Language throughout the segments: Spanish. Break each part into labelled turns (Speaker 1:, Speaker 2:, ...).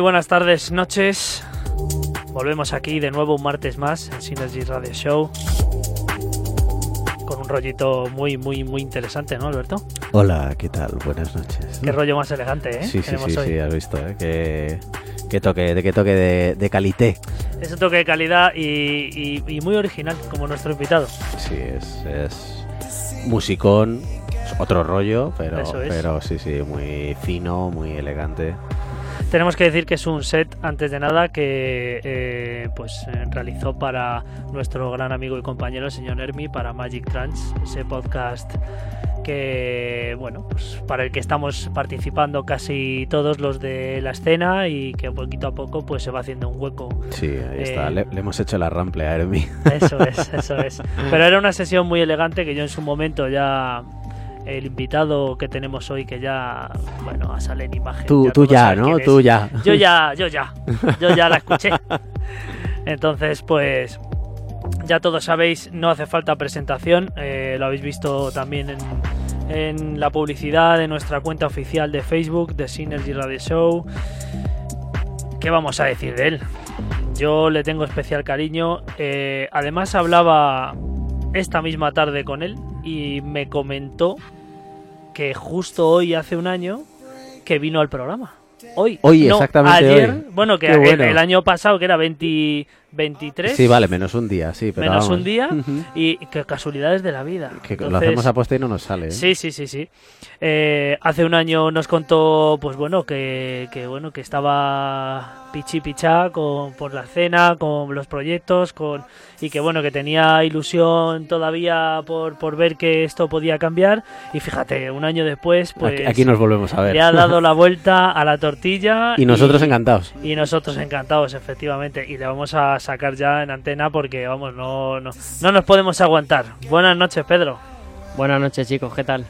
Speaker 1: Muy buenas tardes, noches. Volvemos aquí de nuevo un martes más en Synergy Radio Show. Con un rollito muy, muy, muy interesante, ¿no, Alberto?
Speaker 2: Hola, ¿qué tal? Buenas noches.
Speaker 1: Qué rollo más elegante, ¿eh?
Speaker 2: Sí, sí, sí, sí, has visto, ¿eh? Qué, qué toque, de qué toque de, de calité.
Speaker 1: Es un toque de calidad y, y, y muy original, como nuestro invitado.
Speaker 2: Sí, es, es musicón, otro rollo, pero,
Speaker 1: es.
Speaker 2: pero sí, sí, muy fino, muy elegante.
Speaker 1: Tenemos que decir que es un set, antes de nada, que eh, pues eh, realizó para nuestro gran amigo y compañero, el señor Hermi, para Magic Trans, ese podcast que, bueno, pues para el que estamos participando casi todos los de la escena y que poquito a poco pues se va haciendo un hueco.
Speaker 2: Sí, ahí está.
Speaker 1: Eh,
Speaker 2: Le, le hemos hecho la rample a Hermi.
Speaker 1: Eso es, eso es. Pero era una sesión muy elegante que yo en su momento ya el invitado que tenemos hoy que ya bueno sale en imagen
Speaker 2: Tú, ya, ¿no? Tú ya.
Speaker 1: yo ya yo ya yo ya la escuché. Entonces pues ya todos sabéis no hace falta presentación eh, lo habéis visto también en, en la publicidad de nuestra cuenta oficial de Facebook de Synergy Radio Show. Qué vamos a decir de él yo le tengo especial cariño. Eh, además hablaba esta misma tarde con él y me comentó que justo hoy hace un año que vino al programa. Hoy.
Speaker 2: Hoy,
Speaker 1: No,
Speaker 2: exactamente
Speaker 1: Ayer,
Speaker 2: hoy.
Speaker 1: bueno, que el-
Speaker 2: bueno.
Speaker 1: El, año pasado, que era 20 23.
Speaker 2: Sí, vale, menos un día, sí. Pero
Speaker 1: menos
Speaker 2: vamos.
Speaker 1: un día y que casualidades de la vida.
Speaker 2: Que lo hacemos a posta y no nos sale. ¿eh?
Speaker 1: Sí, sí, sí, sí. Eh, hace un año nos contó, pues bueno, que, que bueno, que estaba pichi pichá con, por la escena, con los proyectos, con y que bueno, que tenía ilusión todavía por, por ver que esto podía cambiar. Y fíjate, un año después, pues
Speaker 2: aquí, aquí nos volvemos a ver.
Speaker 1: le ha dado la vuelta a la tortilla.
Speaker 2: y nosotros encantados.
Speaker 1: y nosotros encantados, efectivamente. Y le vamos a sacar ya en antena porque, vamos, no, no, no nos podemos aguantar. Buenas noches, Pedro.
Speaker 3: Buenas noches, chicos, ¿qué tal?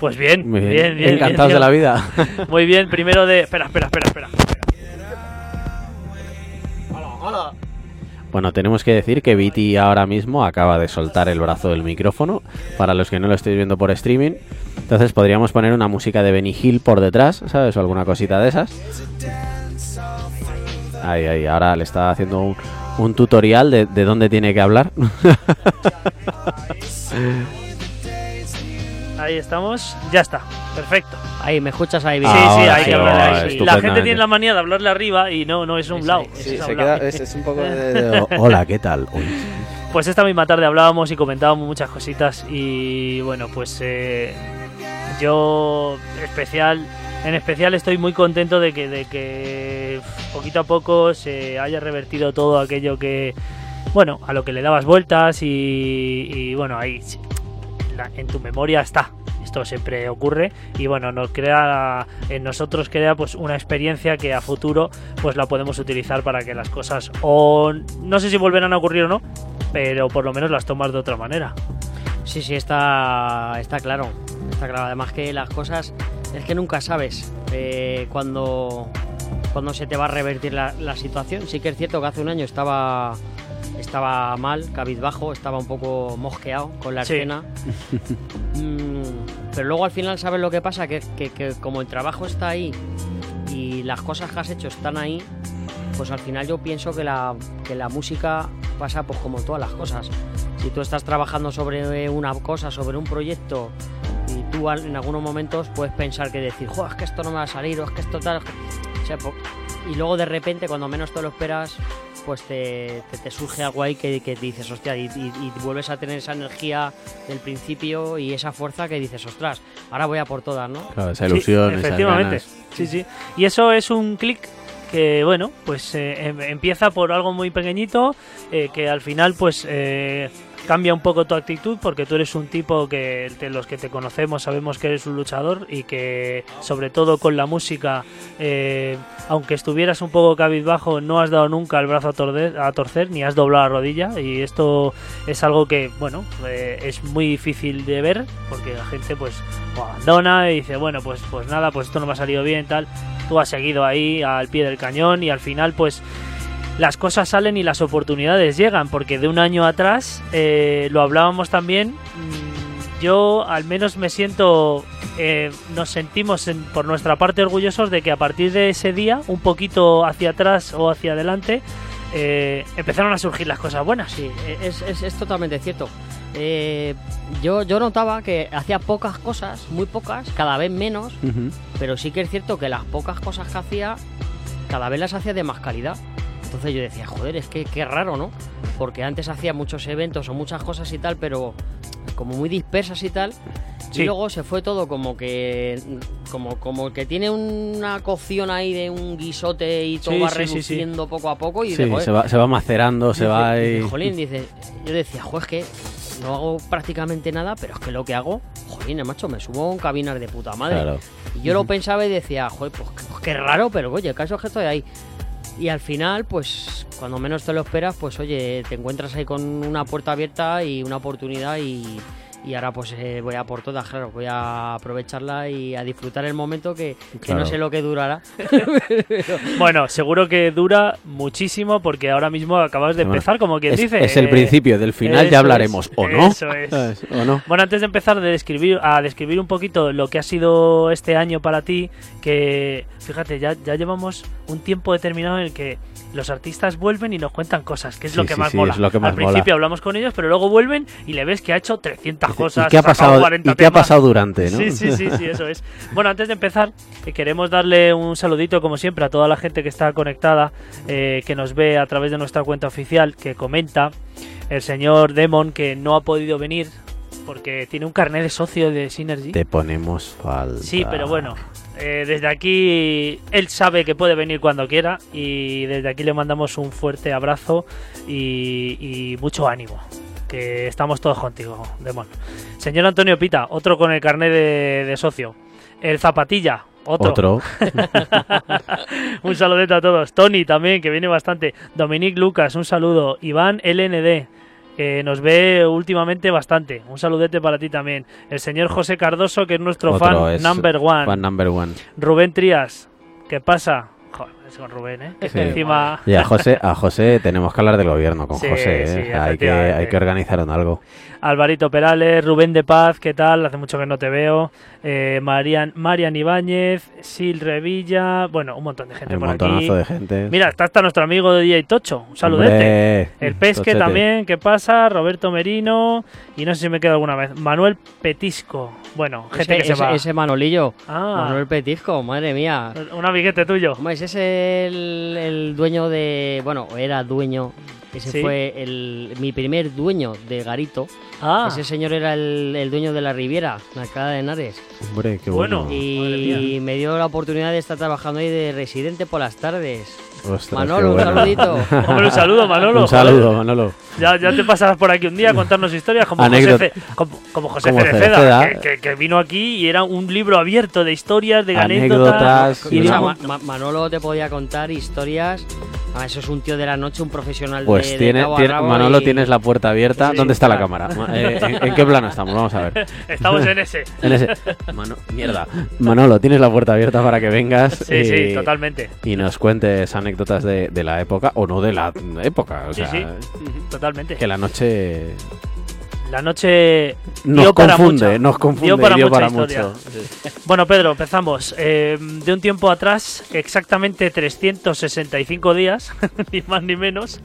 Speaker 1: Pues bien,
Speaker 2: Muy
Speaker 1: bien, bien.
Speaker 2: encantados
Speaker 1: bien,
Speaker 2: de la
Speaker 1: bien.
Speaker 2: vida.
Speaker 1: Muy bien, primero de. Espera, espera, espera, espera.
Speaker 2: Bueno, tenemos que decir que Viti ahora mismo acaba de soltar el brazo del micrófono. Para los que no lo estéis viendo por streaming. Entonces podríamos poner una música de Benny Hill por detrás, ¿sabes? O alguna cosita de esas. Ahí, ahí. Ahora le está haciendo un, tutorial de, de dónde tiene que hablar.
Speaker 1: Ahí estamos, ya está, perfecto.
Speaker 3: Ahí, ¿me escuchas ahí
Speaker 1: Sí,
Speaker 3: bien?
Speaker 1: sí,
Speaker 2: Ahora
Speaker 1: hay
Speaker 2: sí,
Speaker 1: que hablar ahí. La gente tiene la manía de hablarle arriba y no, no es un es
Speaker 3: sí,
Speaker 1: un
Speaker 2: se queda- es, es un poco de, de- Hola, ¿qué tal? Uy.
Speaker 1: Pues esta misma tarde hablábamos y comentábamos muchas cositas y bueno, pues eh, yo especial, en especial estoy muy contento de que, de que poquito a poco se haya revertido todo aquello que, bueno, a lo que le dabas vueltas y, y, bueno, ahí sí, la- en tu memoria está. Esto siempre ocurre y bueno, nos crea en nosotros crea pues una experiencia que a futuro pues la podemos utilizar para que las cosas o no sé si volverán a ocurrir o no, pero por lo menos las tomas de otra manera.
Speaker 3: Sí, sí, está, está claro. Está claro. Además que las cosas es que nunca sabes eh, cuándo, cuándo se te va a revertir la, la situación. Sí que es cierto que hace un año estaba, estaba mal, cabizbajo, estaba un poco mosqueado con la
Speaker 1: Sí.
Speaker 3: escena. Mm, pero luego al final sabes lo que pasa, que, que- que como el trabajo está ahí y las cosas que has hecho están ahí, pues al final yo pienso que la, que la música pasa pues como todas las cosas. Si tú estás trabajando sobre una cosa, sobre un proyecto, y tú en algunos momentos puedes pensar que decir, "Jo, es que esto no me va a salir, o es que esto tal. o sea, y luego de repente, cuando menos te lo esperas, pues te, te- te surge algo ahí que, que dices, hostia, y, y- y vuelves a tener esa energía del principio y esa fuerza que dices, ostras, ahora voy a por todas, ¿no?
Speaker 2: Claro, esa ilusión,
Speaker 1: Sí,
Speaker 2: esas
Speaker 1: efectivamente.
Speaker 2: ganas.
Speaker 1: Sí, sí. Y eso es un clic que, bueno, pues eh, em- empieza por algo muy pequeñito, eh, que al final, pues, eh, cambia un poco tu actitud, porque tú eres un tipo que de los que te conocemos sabemos que eres un luchador y que, sobre todo con la música, eh, aunque estuvieras un poco cabizbajo, no has dado nunca el brazo a torcer, a torcer ni has doblado la rodilla. Y esto es algo que, bueno, eh, es muy difícil de ver, porque la gente, pues, abandona y dice, bueno, pues, pues nada, pues esto no me ha salido bien, tal. Tú has seguido ahí al pie del cañón y al final, pues las cosas salen y las oportunidades llegan, porque de un año atrás, eh, lo hablábamos también, mm, yo al menos me siento, eh, nos sentimos en- por nuestra parte orgullosos de que a partir de ese día, un poquito hacia atrás o hacia adelante, eh, empezaron a surgir las cosas buenas.
Speaker 3: Sí, es, es- es totalmente cierto. Eh, yo, yo notaba que hacía pocas cosas, muy pocas, cada vez menos, pero sí que es cierto que las pocas cosas que hacía, cada vez las hacía de más calidad. Entonces yo decía, joder, es que qué raro, ¿no? Porque antes hacía muchos eventos o muchas cosas y tal, pero como muy dispersas y tal.
Speaker 1: Sí.
Speaker 3: Y luego se fue todo como que como, como que tiene una cocción ahí de un guisote y todo
Speaker 1: Sí,
Speaker 3: va
Speaker 1: sí,
Speaker 3: reduciendo poco a poco y
Speaker 2: Sí,
Speaker 3: de, joder,
Speaker 2: se va, se va macerando, se va
Speaker 3: dice,
Speaker 2: ahí.
Speaker 3: Jolín, dice, yo decía, jo, es que no hago prácticamente nada, pero es que lo que hago, jolín, macho, me subo a un cabinar de puta madre.
Speaker 2: Claro.
Speaker 3: Y yo lo pensaba y decía, joder, pues, pues qué raro, pero oye, el caso es que estoy ahí. Y al final, pues, cuando menos te lo esperas, pues oye, te encuentras ahí con una puerta abierta y una oportunidad y, y ahora pues eh, voy a por todas, claro, voy a aprovecharla y a disfrutar el momento que, que no sé lo que durará.
Speaker 1: Bueno, seguro que dura muchísimo porque ahora mismo acabas de empezar, como quien
Speaker 2: Es,
Speaker 1: dice.
Speaker 2: es el
Speaker 1: eh,
Speaker 2: principio, del final ya hablaremos,
Speaker 1: es,
Speaker 2: ¿o no?
Speaker 1: Eso es.
Speaker 2: ¿O no?
Speaker 1: Bueno, antes de empezar de describir, a describir un poquito lo que ha sido este año para ti, que fíjate, ya, ya llevamos un tiempo determinado en el que los artistas vuelven y nos cuentan cosas, que es
Speaker 2: Sí,
Speaker 1: lo que
Speaker 2: sí,
Speaker 1: más
Speaker 2: sí,
Speaker 1: mola.
Speaker 2: es lo que más
Speaker 1: Al principio hablamos con ellos, pero luego vuelven y le ves que ha hecho 300
Speaker 2: ¿Y
Speaker 1: cosas.
Speaker 2: qué ha pasado,
Speaker 1: 40
Speaker 2: y qué ha pasado durante, no?
Speaker 1: Sí, sí, sí, sí, eso es. Bueno, antes de empezar, eh, queremos darle un saludito, como siempre, a toda la gente que está conectada, eh, que nos ve a través de nuestra cuenta oficial, que comenta. El señor Demon, que no ha podido venir porque tiene un carnet de socio de Synergy.
Speaker 2: Te ponemos falta.
Speaker 1: Sí, pero bueno, eh, desde aquí él sabe que puede venir cuando quiera y desde aquí le mandamos un fuerte abrazo y, y mucho ánimo. Que estamos todos contigo, Demon. Señor Antonio Pita, otro con el carnet de, de socio. El Zapatilla, otro.
Speaker 2: Otro.
Speaker 1: un saludete a todos. Tony también, que viene bastante. Dominic Lucas, un saludo. Iván LND, que nos ve últimamente bastante. Un saludete para ti también. El señor José Cardoso, que es nuestro
Speaker 2: Otro
Speaker 1: fan
Speaker 2: es
Speaker 1: number one.
Speaker 2: Fan number one.
Speaker 1: Rubén Trías, ¿qué pasa? Joder, con Rubén, ¿eh? Que
Speaker 2: Sí.
Speaker 1: encima...
Speaker 2: Y a José, a José tenemos que hablar del gobierno con
Speaker 1: Sí,
Speaker 2: José. ¿eh?
Speaker 1: sí,
Speaker 2: hay, que, hay que organizar un algo.
Speaker 1: Alvarito Perales, Rubén de Paz, ¿qué tal? Hace mucho que no te veo. Eh, Marian, Marian Ibáñez, Sil Revilla, bueno, un montón de gente
Speaker 2: Hay un
Speaker 1: por
Speaker 2: montonazo
Speaker 1: aquí.
Speaker 2: de gente.
Speaker 1: Mira, está hasta nuestro amigo de DJ Tocho, un saludete.
Speaker 2: Hombre,
Speaker 1: El Pesque
Speaker 2: tochete.
Speaker 1: también, ¿qué pasa? Roberto Merino y no sé si me queda alguna vez. Manuel Petisco. Bueno, gente
Speaker 3: ese,
Speaker 1: que se
Speaker 3: ese-
Speaker 1: va.
Speaker 3: ese Manolillo,
Speaker 1: Ah,
Speaker 3: Manuel Petisco, madre mía.
Speaker 1: un amiguete tuyo.
Speaker 3: Hombre, ese es el, dueño de. Bueno, era dueño. Ese
Speaker 1: Sí.
Speaker 3: fue el, mi primer dueño de Garito.
Speaker 1: Ah,
Speaker 3: Ese señor era el, el dueño de la Riviera, la Alcalá de Henares.
Speaker 2: Hombre, qué
Speaker 1: Bueno.
Speaker 2: bueno.
Speaker 3: Y me dio la oportunidad de estar trabajando ahí de residente por las tardes.
Speaker 2: Ostras,
Speaker 3: Manolo,
Speaker 2: qué
Speaker 3: un
Speaker 2: bueno.
Speaker 3: saludito.
Speaker 1: hombre, un saludo, Manolo.
Speaker 2: Un
Speaker 1: joder.
Speaker 2: saludo, Manolo.
Speaker 1: Ya, ya te pasarás por aquí un día a contarnos historias como
Speaker 2: Anécdota.
Speaker 1: José, Ce- como, como José
Speaker 2: Como
Speaker 1: Cereceda,
Speaker 2: Cereceda.
Speaker 1: que, que- que vino aquí y era un libro abierto de historias, de
Speaker 2: Anécdotas,
Speaker 1: anécdotas.
Speaker 2: y
Speaker 1: y
Speaker 3: O sea, Ma- Manolo te podía contar historias. Ah, eso es un tío de la noche, un profesional
Speaker 2: Pues
Speaker 3: de, de
Speaker 2: tiene,
Speaker 3: cabo a
Speaker 2: tiene-
Speaker 3: rabo
Speaker 2: Manolo,
Speaker 3: y-
Speaker 2: tienes la puerta abierta.
Speaker 1: Sí,
Speaker 2: ¿Dónde está la cámara? Ma- eh, ¿en, en qué plano estamos? Vamos a ver.
Speaker 1: Estamos en ese.
Speaker 2: En ese. Mano- mierda. Manolo, tienes la puerta abierta para que vengas.
Speaker 1: Sí,
Speaker 2: y,
Speaker 1: sí, totalmente.
Speaker 2: Y nos cuentes anécdotas de, de la época o no de la época. O
Speaker 1: Sí,
Speaker 2: sea,
Speaker 1: sí. Totalmente.
Speaker 2: que la noche
Speaker 1: La noche
Speaker 2: nos
Speaker 1: dio para
Speaker 2: confunde,
Speaker 1: mucho.
Speaker 2: nos confunde,
Speaker 1: Dio para
Speaker 2: dio
Speaker 1: mucha
Speaker 2: para
Speaker 1: historia.
Speaker 2: mucho.
Speaker 1: Bueno, Pedro, empezamos. Eh, de un tiempo atrás, exactamente 365 días, ni más ni menos.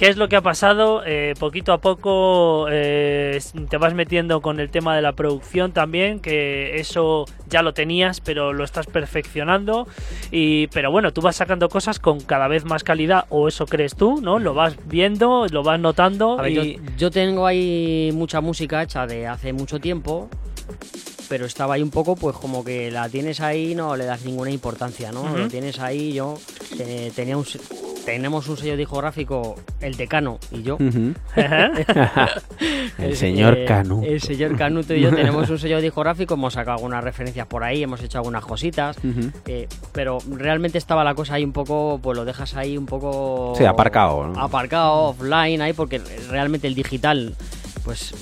Speaker 1: ¿Qué es lo que ha pasado? Eh, poquito a poco eh, te vas metiendo con el tema de la producción también, que eso ya lo tenías, pero lo estás perfeccionando. Y, pero bueno, tú vas sacando cosas con cada vez más calidad, o eso crees tú, ¿no? Lo vas viendo, lo vas notando.
Speaker 3: A ver,
Speaker 1: y-
Speaker 3: yo, yo tengo ahí mucha música hecha de hace mucho tiempo, pero estaba ahí un poco, pues como que la tienes ahí, no le das ninguna importancia, ¿no? Lo tienes ahí, yo eh, tenía un, se- tenemos un sello discográfico, el Decano y yo.
Speaker 2: El señor
Speaker 3: eh,
Speaker 2: Canuto.
Speaker 3: El señor Canuto y yo tenemos un sello discográfico, hemos sacado algunas referencias por ahí, hemos hecho algunas cositas, eh, pero realmente estaba la cosa ahí un poco, pues lo dejas ahí un poco...
Speaker 2: Sí, aparcado, ¿no?
Speaker 3: Aparcado, offline, ahí, porque realmente el digital, pues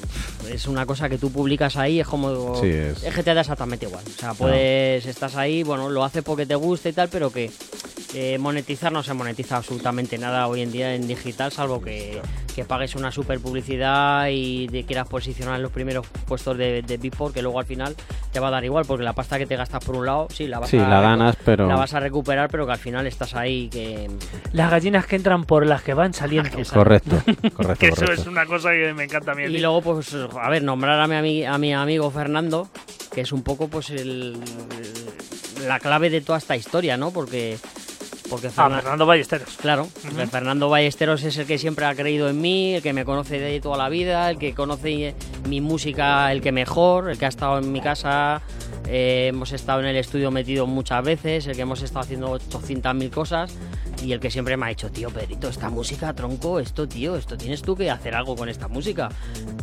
Speaker 3: es una cosa que tú publicas ahí, es como...
Speaker 2: Sí, es-
Speaker 3: que te da exactamente igual. O sea, puedes, estás ahí, bueno, lo haces porque te gusta y tal, pero que Eh, monetizar no se monetiza absolutamente nada hoy en día en digital, salvo que, que pagues una super publicidad y te quieras posicionar en los primeros puestos de, de Beatport, que luego al final te va a dar igual, porque la pasta que te gastas por un lado, sí, la vas
Speaker 2: Sí,
Speaker 3: a
Speaker 2: la ganas, pero...
Speaker 3: la vas a recuperar, pero que al final estás ahí que...
Speaker 1: Las gallinas que entran por las que van saliendo.
Speaker 2: Correcto, correcto,
Speaker 1: que eso
Speaker 2: correcto.
Speaker 1: es una cosa que me encanta a mí.
Speaker 3: Y luego, pues, a ver, nombrar a mi, ami- a mi amigo Fernando, que es un poco, pues, el, la clave de toda esta historia, ¿no? Porque, porque
Speaker 1: Ah,
Speaker 3: Fernan-
Speaker 1: Fernando Ballesteros.
Speaker 3: Claro, Fernando Ballesteros es el que siempre ha creído en mí, el que me conoce de toda la vida, el que conoce mi música, el que mejor, el que ha estado en mi casa, eh, hemos estado en el estudio metido muchas veces, el que hemos estado haciendo 800.000 cosas y el que siempre me ha dicho, tío Pedrito, esta música, tronco, esto, tío, esto tienes tú que hacer algo con esta música.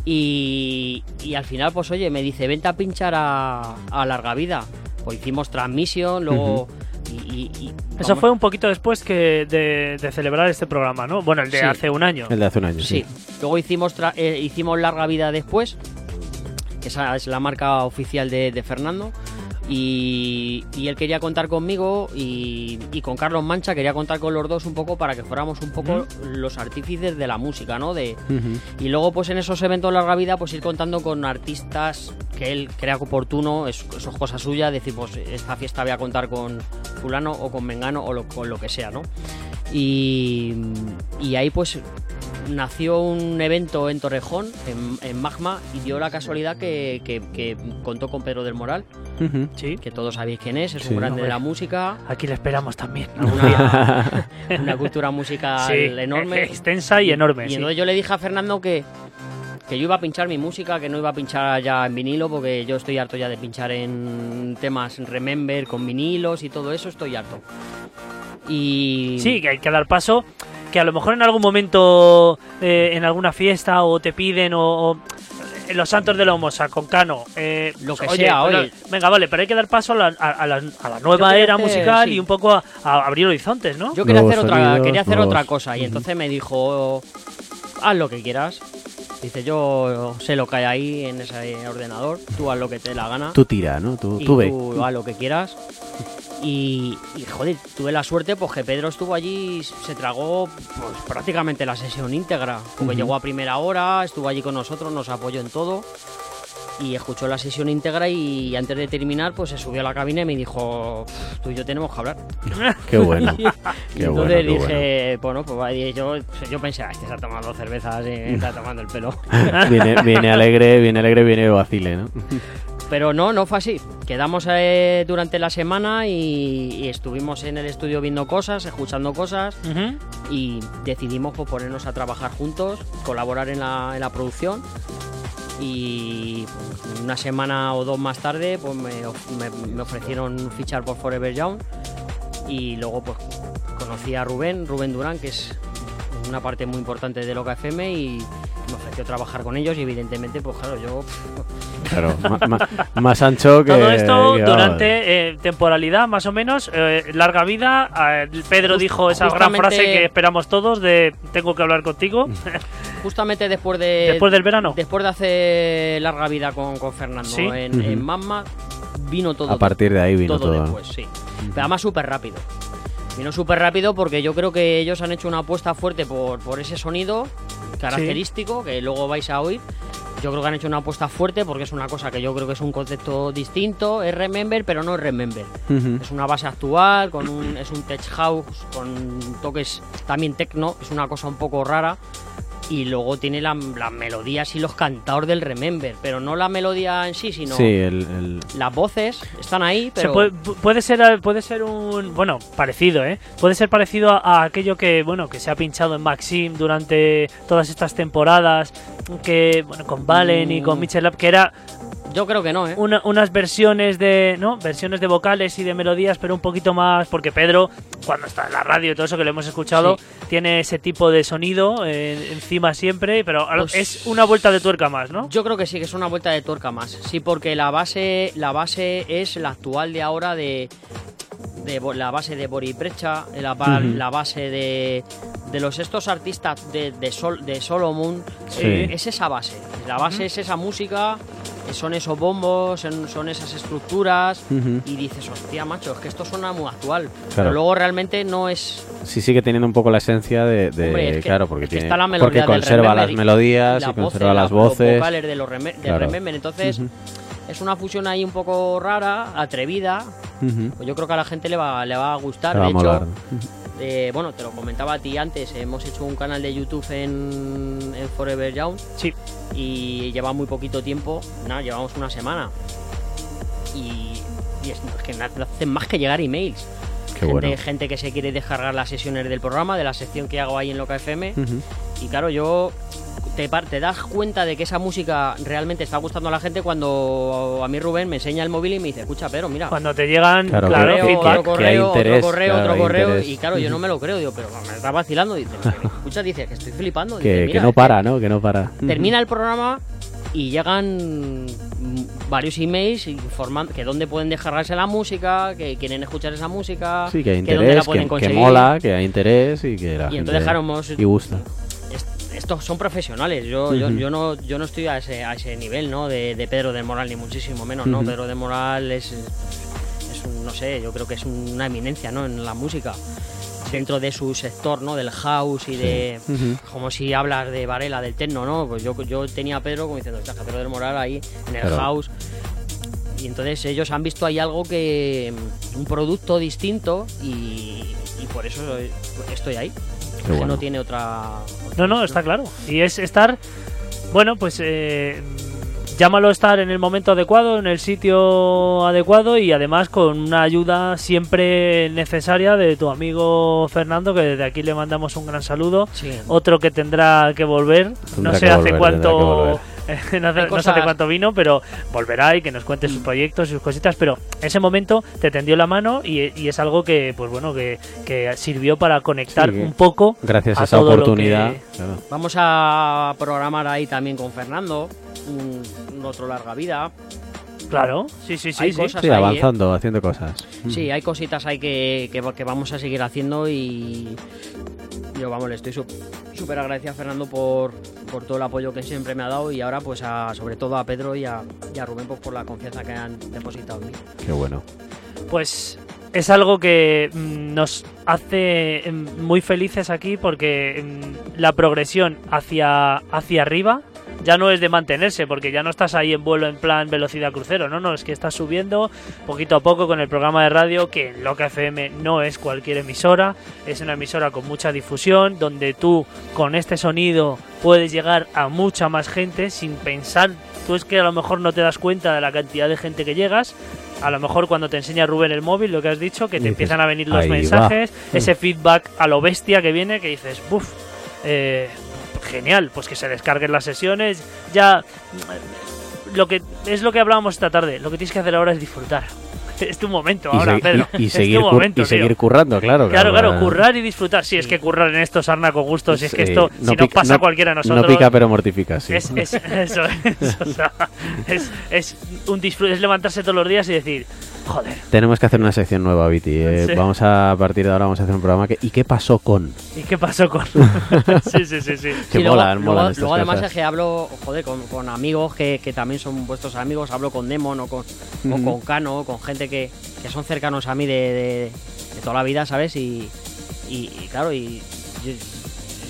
Speaker 3: Y, y al final, pues oye, me dice, vente a pinchar a, a Larga Vida. Pues hicimos transmisión, luego... y- y- y
Speaker 1: Eso fue un poquito después que de, de celebrar este programa, ¿no? Bueno, el de
Speaker 3: Sí.
Speaker 1: hace un año.
Speaker 2: El de hace un año,
Speaker 3: Sí.
Speaker 2: sí.
Speaker 3: Luego hicimos, tra- eh, hicimos Larga Vida después. Esa es la marca oficial de, de Fernando. Y, y él quería contar conmigo y, y con Carlos Mancha quería contar con los dos un poco para que fuéramos un poco los artífices de la música, ¿no? De, y luego, pues en esos eventos larga vida, pues ir contando con artistas que él crea oportuno, es- eso es cosa suya, decir, pues esta fiesta voy a contar con fulano o con mengano o lo- con lo que sea, ¿no? Y, y ahí pues nació un evento en Torrejón, en, en Magma, y dio la casualidad que, que- que contó con Pedro del Moral,
Speaker 1: Sí.
Speaker 3: que todos sabéis quién es, es
Speaker 2: Sí.
Speaker 3: un grande de la música,
Speaker 1: Aquí le esperamos también.
Speaker 3: una, una cultura musical
Speaker 1: Sí,
Speaker 3: enorme.
Speaker 1: Extensa y enorme.
Speaker 3: Y
Speaker 1: sí.
Speaker 3: entonces yo le dije a Fernando que, que yo iba a pinchar mi música, que no iba a pinchar ya en vinilo, porque yo estoy harto ya de pinchar en temas Remember con vinilos y todo eso, estoy harto. Y.
Speaker 1: Sí, que hay que dar paso. Que a lo mejor en algún momento, eh, en alguna fiesta, o te piden, o, los Santos de la Homosa, con Cano. eh,
Speaker 3: Lo que
Speaker 1: oye,
Speaker 3: sea,
Speaker 1: pero-
Speaker 3: oye.
Speaker 1: Venga, vale, pero hay que dar paso a la, a- a la- a la nueva era
Speaker 3: hacer-
Speaker 1: musical
Speaker 3: sí.
Speaker 1: y un poco a, a abrir horizontes, ¿no?
Speaker 3: Yo quería
Speaker 2: Nuevos
Speaker 3: hacer otra,
Speaker 2: sonidos,
Speaker 3: quería hacer
Speaker 2: nuevos-
Speaker 3: otra cosa y entonces me dijo, haz lo que quieras. Dice, yo sé lo que hay ahí en ese ordenador, tú haz lo que te dé la gana.
Speaker 2: Tú tira, ¿no? Tú,
Speaker 3: y
Speaker 2: tú ve.
Speaker 3: tú haz lo que quieras. Y, y, joder, tuve la suerte pues que Pedro estuvo allí, se tragó pues, prácticamente la sesión íntegra. Porque llegó a primera hora, estuvo allí con nosotros, nos apoyó en todo. Y escuchó la sesión íntegra y antes de terminar pues se subió a la cabina y me dijo, tú y yo tenemos que hablar.
Speaker 2: Qué bueno.
Speaker 3: Y
Speaker 2: Qué
Speaker 3: entonces
Speaker 2: bueno, qué
Speaker 3: dije, bueno, pues yo, yo pensé, "Ah, este tomado dos cervezas y me está tomando el pelo.
Speaker 2: viene, viene alegre, viene alegre, viene vacile, ¿no?
Speaker 3: Pero no, no fue así. Quedamos eh, durante la semana y, y estuvimos en el estudio viendo cosas, escuchando cosas y decidimos pues, ponernos a trabajar juntos, colaborar en la, en la producción. Y pues, una semana o dos más tarde pues, me- me ofrecieron fichar por Forever Young y luego pues conocí a Rubén, Rubén Durán, que es una parte muy importante de Loca FM y me ofreció trabajar con ellos y evidentemente pues claro, yo
Speaker 2: Claro, más ancho que.
Speaker 1: Todo esto
Speaker 2: que-
Speaker 1: durante eh, temporalidad, más o menos, eh, larga vida. eh, Pedro
Speaker 3: Just-
Speaker 1: dijo esa gran frase que esperamos todos de tengo que hablar contigo
Speaker 3: justamente después de
Speaker 1: después del verano.
Speaker 3: Después de hacer larga vida con, con Fernando
Speaker 1: Sí.
Speaker 3: en, en
Speaker 2: Ujú.
Speaker 3: Mamma, vino todo.
Speaker 2: A partir de ahí vino
Speaker 3: todo,
Speaker 2: todo.
Speaker 3: después, sí. Pero además súper rápido. Vino súper rápido porque yo creo que ellos han hecho una apuesta fuerte por, por ese sonido característico que luego vais a oír. Yo creo que han hecho una apuesta fuerte porque es una cosa que yo creo que es un concepto distinto. Es Remember, pero no es Remember. Es una base actual, con un, es un tech house, con toques también techno, es una cosa un poco rara. Y luego tiene la- las melodías y los cantadores del Remember, pero no la melodía en sí, sino
Speaker 2: Sí, el, el-
Speaker 3: las voces están ahí,
Speaker 1: Se
Speaker 3: pero
Speaker 1: puede, pu- puede ser puede ser un bueno parecido eh puede ser parecido a, a aquello que bueno que se ha pinchado en Maxim durante todas estas temporadas que bueno con Valen y con
Speaker 3: Mm.
Speaker 1: Mitchell Lab que era
Speaker 3: yo creo que no, ¿eh?
Speaker 1: una- unas versiones de no versiones de vocales y de melodías pero un poquito más porque Pedro cuando está en la radio y todo eso que lo hemos escuchado tiene ese tipo de sonido eh, encima siempre pero
Speaker 3: Pues-
Speaker 1: es una vuelta de tuerca más no
Speaker 3: Yo creo que sí, que es una vuelta de tuerca más. Sí, porque la base, la base es la actual de ahora de, de la base de Boris Brecha, la, ba-
Speaker 2: Ujú.
Speaker 3: la base de, de los estos artistas de, de, Sol, de Solomon.
Speaker 2: Sí.
Speaker 3: eh, es esa base. La base es esa música, son esos bombos, son, son esas estructuras
Speaker 2: Ujú.
Speaker 3: y dices, hostia, macho, es que esto suena muy actual.
Speaker 2: Claro.
Speaker 3: Pero luego realmente no es...
Speaker 2: Sí, sigue teniendo un poco la esencia de. de-
Speaker 3: Hombre, es que-
Speaker 2: claro, porque,
Speaker 3: es que
Speaker 2: tiene,
Speaker 3: está la melodía
Speaker 2: porque conserva las
Speaker 3: y-
Speaker 2: melodías y,
Speaker 3: la
Speaker 2: conserva
Speaker 3: voz,
Speaker 2: las
Speaker 3: la- los
Speaker 2: voces.
Speaker 3: vocales de los reme- del
Speaker 2: Claro.
Speaker 3: Remember. Entonces. Es una fusión ahí un poco rara, atrevida. Pues yo creo que a la gente le va, le va a gustar.
Speaker 2: Va
Speaker 3: de
Speaker 2: a
Speaker 3: hecho, eh, bueno, te lo comentaba a ti antes, hemos hecho un canal de YouTube en, en Forever Young
Speaker 1: Sí.
Speaker 3: y lleva muy poquito tiempo, nada, llevamos una semana. Y, y es, es que no hacen más que llegar emails.
Speaker 2: Qué
Speaker 3: gente,
Speaker 2: bueno.
Speaker 3: gente que se quiere descargar las sesiones del programa, de la sección que hago ahí en Loca FM. Y claro, yo te, par- te das cuenta de que esa música realmente está gustando a la gente cuando a mí Rubén me enseña el móvil y me dice, escucha, pero mira,
Speaker 1: Cuando te llegan,
Speaker 2: Claro,
Speaker 1: claro,
Speaker 2: que-
Speaker 3: otro
Speaker 2: que hay
Speaker 3: correo,
Speaker 2: interés,
Speaker 3: otro correo,
Speaker 2: claro,
Speaker 3: otro correo.
Speaker 2: interés.
Speaker 3: Y claro, yo no me lo creo, digo, pero me está vacilando. Dice, "¿Me escuchas? Dice, que estoy flipando. Dice,
Speaker 2: Que,
Speaker 3: "Mira,
Speaker 2: que no para, ¿no? Que no para.
Speaker 3: Termina el programa y llegan varios emails informando que dónde pueden descargarse la música, que quieren escuchar esa música,
Speaker 2: Sí, que hay
Speaker 3: que dónde la pueden
Speaker 2: que, que
Speaker 3: conseguir.
Speaker 2: mola, que hay interés y que la
Speaker 3: Y
Speaker 2: gente
Speaker 3: entonces, hemos-
Speaker 2: y gusta.
Speaker 3: Est- estos son profesionales. Yo, yo, yo no yo no estoy a ese, a ese nivel, ¿no? De, de Pedro del Moral, ni muchísimo menos, ¿no? Pedro del Moral es, es un, no sé, yo creo que es una eminencia, ¿no? En la música. Dentro de su sector, ¿no? Del house y de... Como si hablas de Varela, del techno, ¿no? Pues yo, yo tenía a Pedro como diciendo, "Ostras, que Pedro del Moral ahí en el
Speaker 2: Claro.
Speaker 3: house. Y entonces ellos han visto ahí algo que... Un producto distinto y, y por eso estoy ahí. Es que
Speaker 2: bueno.
Speaker 3: no tiene otra...
Speaker 1: No, no, está claro. Y es estar, bueno, pues eh, llámalo estar en el momento adecuado, en el sitio adecuado y además con una ayuda siempre necesaria de tu amigo Fernando, que desde aquí le mandamos un gran saludo.
Speaker 3: Sí.
Speaker 1: Otro que tendrá que volver,
Speaker 2: Tendrá
Speaker 1: no sé
Speaker 2: que
Speaker 1: hace
Speaker 2: volver,
Speaker 1: cuánto... no, hace, no sé cuánto vino, pero volverá y que nos cuente sus proyectos, sus cositas. Pero ese momento te tendió la mano y, y es algo que, pues bueno, que, que sirvió para conectar
Speaker 2: Sí,
Speaker 1: un poco
Speaker 2: Gracias a,
Speaker 1: a
Speaker 2: esa oportunidad.
Speaker 1: que-
Speaker 2: claro.
Speaker 3: Vamos a programar ahí también con Fernando un, un otro larga vida.
Speaker 1: Claro, sí, sí, sí.
Speaker 3: Hay
Speaker 1: sí.
Speaker 3: cosas
Speaker 2: Sí,
Speaker 3: ahí, ¿eh?
Speaker 2: avanzando, haciendo cosas.
Speaker 3: Sí, hay cositas ahí que, que, que vamos a seguir haciendo y yo, vamos, le estoy súper agradecido a Fernando por, por todo el apoyo que siempre me ha dado y ahora pues a, sobre todo a Pedro y a, y a Rubén pues, por la confianza que han depositado en mí.
Speaker 2: Qué bueno.
Speaker 1: Pues es algo que mm, nos hace mm, muy felices aquí porque mm, la progresión hacia, hacia arriba ya no es de mantenerse, porque ya no estás ahí en vuelo en plan velocidad crucero, no, no, es que estás subiendo poquito a poco con el programa de radio, que en Loca FM no es cualquier emisora, es una emisora con mucha difusión, donde tú con este sonido puedes llegar a mucha más gente sin pensar, tú es que a lo mejor no te das cuenta de la cantidad de gente que llegas, a lo mejor cuando te enseña Rubén el móvil, lo que has dicho, que te
Speaker 2: dices,
Speaker 1: empiezan a venir los mensajes,
Speaker 2: Mm.
Speaker 1: ese feedback a lo bestia que viene, que dices, buf, eh, genial, pues que se descarguen las sesiones, ya lo que es lo que hablábamos esta tarde, lo que tienes que hacer ahora es disfrutar. Es tu momento
Speaker 2: Y,
Speaker 1: ahora, Pedro.
Speaker 2: y- y
Speaker 1: es
Speaker 2: seguir,
Speaker 1: tu
Speaker 2: cur-
Speaker 1: momento,
Speaker 2: y
Speaker 1: tío.
Speaker 2: seguir currando, claro.
Speaker 1: Claro, claro, currar y disfrutar. Sí, es que currar en esto sarna con gusto. Si es que
Speaker 2: Sí,
Speaker 1: esto,
Speaker 2: no
Speaker 1: si nos pasa a
Speaker 2: no-
Speaker 1: cualquiera de nosotros.
Speaker 2: No pica, pero mortifica, sí.
Speaker 1: Es, es- eso, es, o sea, es, es un disfrute, es levantarse todos los días y decir, joder,
Speaker 2: Tenemos que hacer una sección nueva, Viti. eh.
Speaker 1: Sí.
Speaker 2: Vamos a, a partir de ahora vamos a hacer un programa que ¿y qué pasó con?
Speaker 1: ¿y qué pasó con...? sí, sí, sí, sí.
Speaker 2: Que
Speaker 3: Sí, luego,
Speaker 2: molan,
Speaker 3: luego-
Speaker 2: molan estas
Speaker 3: luego además
Speaker 2: cosas.
Speaker 3: es que hablo, joder, con, con amigos que, que también son vuestros amigos, hablo con Demon o con, o
Speaker 2: Ujú.
Speaker 3: con Cano, con gente que, que son cercanos a mí de, de- de toda la vida, ¿sabes? Y, y, y claro, y yo,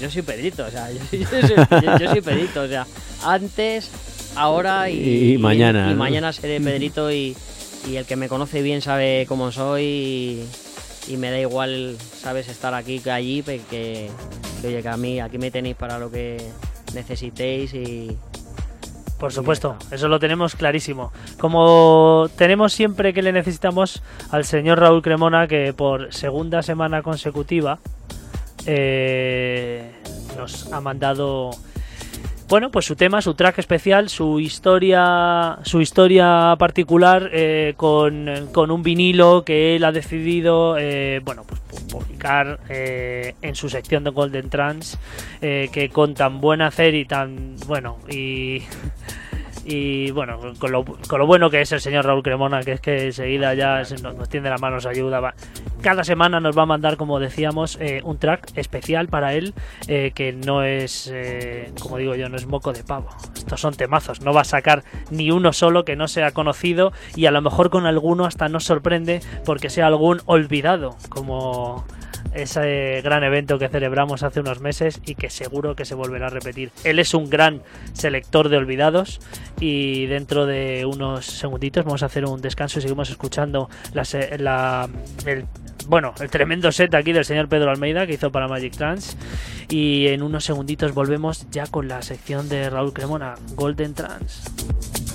Speaker 3: yo soy Pedrito, o sea, yo, yo soy, yo- soy Pedrito, o sea, antes, ahora y,
Speaker 2: Y mañana,
Speaker 3: y
Speaker 2: ¿no?
Speaker 3: mañana seré Pedrito y, el que me conoce bien sabe cómo soy y, me da igual, sabes, estar aquí que allí, pe- que, que, oye, que a mí aquí me tenéis para lo que necesitéis y
Speaker 1: Por supuesto, eso lo tenemos clarísimo. Como tenemos siempre que le necesitamos al señor Raúl Cremona, que por segunda semana consecutiva eh, nos ha mandado, bueno, pues su tema, su track especial, su historia, su historia particular eh, con, con un vinilo que él ha decidido, eh, bueno, pues pu- publicar eh, en su sección de Golden Trans, eh, que con tan buen hacer y tan, bueno, y Y bueno, con lo, con lo bueno que es el señor Raúl Cremona, que es que enseguida ya nos, nos tiende la mano, nos ayuda. va. Cada semana nos va a mandar, como decíamos, eh, un track especial para él, eh, que no es, eh, como digo yo, no es moco de pavo. Estos son temazos, no va a sacar ni uno solo que no sea conocido y a lo mejor con alguno hasta nos sorprende porque sea algún olvidado, como ese gran evento que celebramos hace unos meses y que seguro que se volverá a repetir. Él es un gran selector de olvidados y dentro de unos segunditos vamos a hacer un descanso y seguimos escuchando la, el, bueno, el tremendo set aquí del señor Pedro Almeida que hizo para Magic Trans y en unos segunditos volvemos ya con la sección de Raúl Cremona, Golden Trans.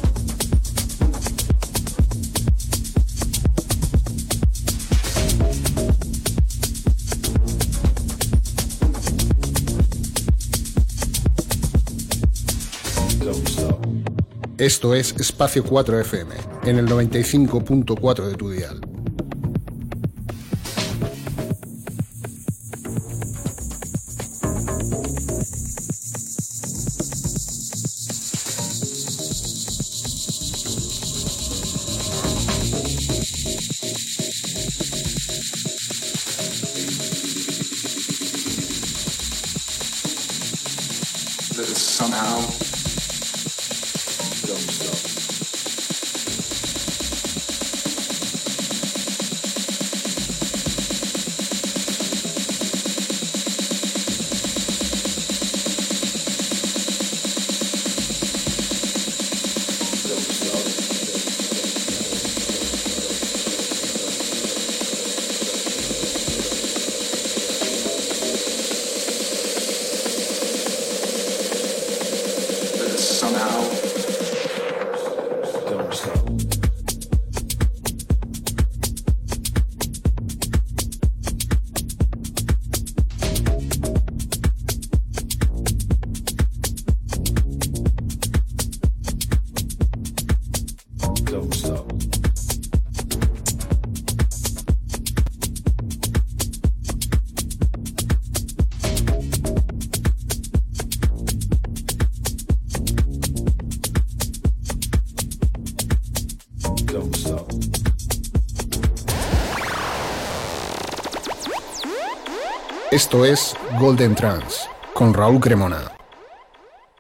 Speaker 4: Esto es Espacio 4 FM, en el 95.4 de tu dial. Esto es Golden Trans, con Raúl Cremona.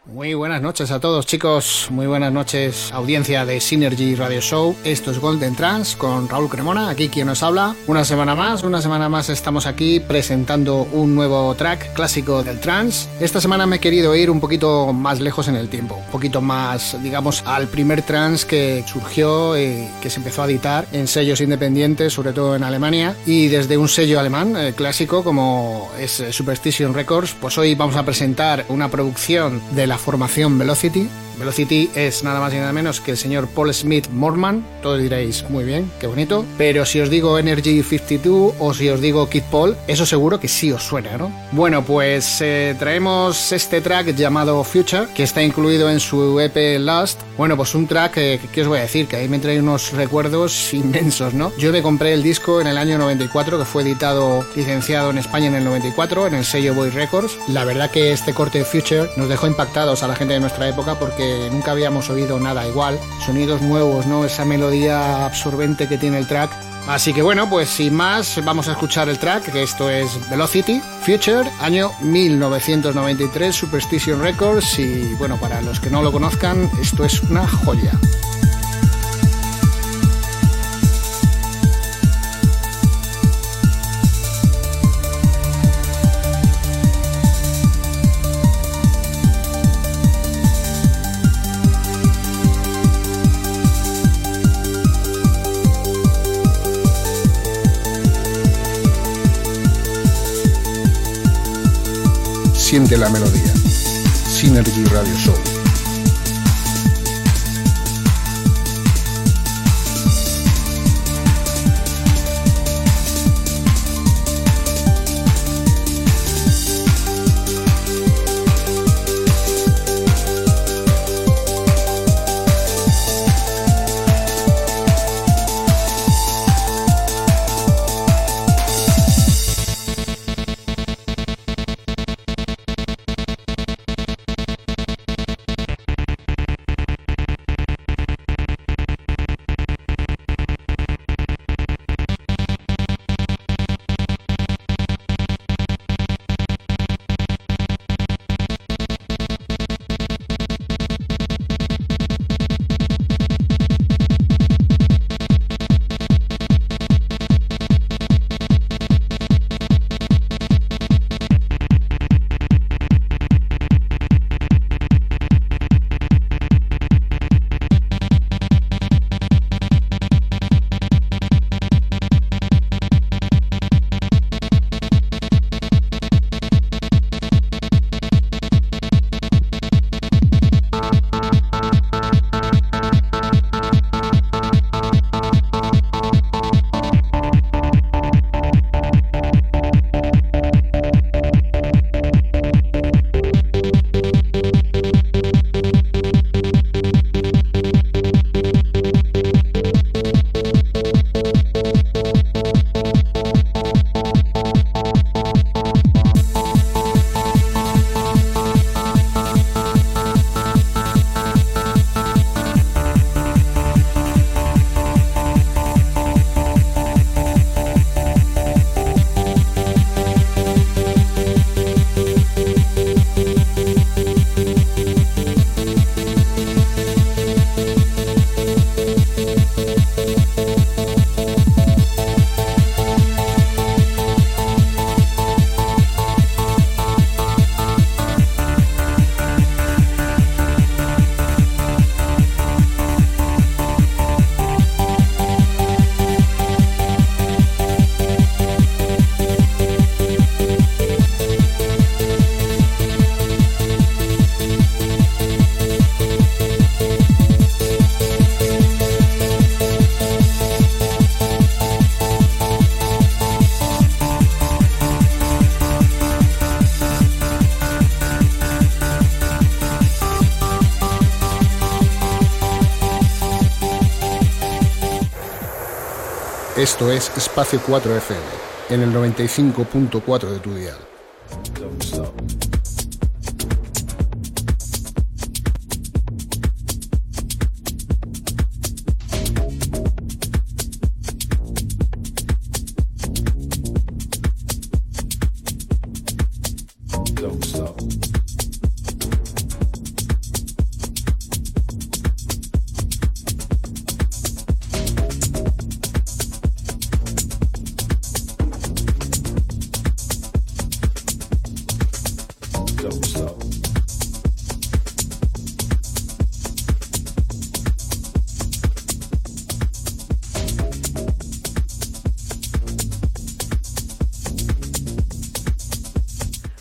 Speaker 4: Muy buenas noches a todos chicos, muy buenas noches audiencia de Synergy Radio Show. Esto es Golden Trans con Raúl Cremona, aquí quien nos habla. Una semana más, una semana más estamos aquí presentando un nuevo track clásico del trance. Esta semana me he querido ir un poquito más lejos en el tiempo, un poquito más, digamos, al primer trance que surgió y que se empezó a editar en sellos independientes, sobre todo en Alemania, y desde un sello alemán eh, clásico como es eh, Superstition Records, pues hoy vamos a presentar una producción de la formación Velocity. Velocity es nada más y nada menos que el señor Paul Smith Morman. Todos diréis, muy bien, qué bonito. Pero si os digo Energy 52 o si os digo Kid Paul, eso seguro que sí os suena, ¿no? Bueno, pues eh, traemos este track llamado Future, que está incluido en su EP Last. Bueno, pues un track eh, que os voy a decir, que ahí me trae unos recuerdos inmensos, ¿no? Yo me compré el disco en el año 94, que fue editado, licenciado en España en el 94, en el sello Boy Records. La verdad que este corte de Future nos dejó impactados a la gente de nuestra época porque nunca habíamos oído nada igual. Sonidos nuevos, ¿no? Esa melodía absorbente que tiene el track. Así que bueno, pues sin más, vamos a escuchar el track, que esto es Velocity, Future, año 1993, Superstition Records, y bueno, para los que no lo conozcan, esto es una joya. Siente la melodía. Synergy Radio Show. Esto es Espacio 4 FM, en el 95.4 de tu dial.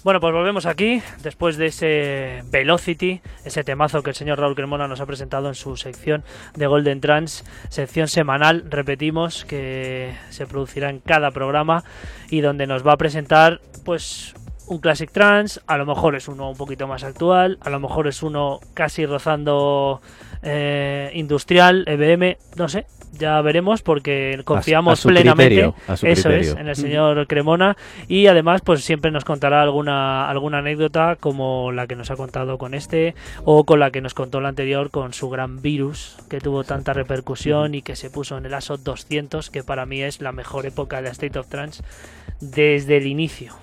Speaker 1: Bueno, pues volvemos aquí después de ese Velocity, ese temazo que el señor Raúl Cremona nos ha presentado en su sección de Golden Trans, sección semanal, repetimos, que se producirá en cada programa y donde nos va a presentar pues un Classic Trans, a lo mejor es uno un poquito más actual, a lo mejor es uno casi rozando eh, industrial, EBM, no sé, ya veremos porque confiamos
Speaker 2: a su
Speaker 1: plenamente
Speaker 2: criterio, a su
Speaker 1: eso
Speaker 2: criterio.
Speaker 1: es, en el señor Cremona. Y además pues siempre nos contará alguna alguna anécdota como la que nos ha contado con este o con la que nos contó la anterior con su gran virus que tuvo tanta repercusión y que se puso en el ASO 200 que para mí es la mejor época de la State of Trance desde el inicio.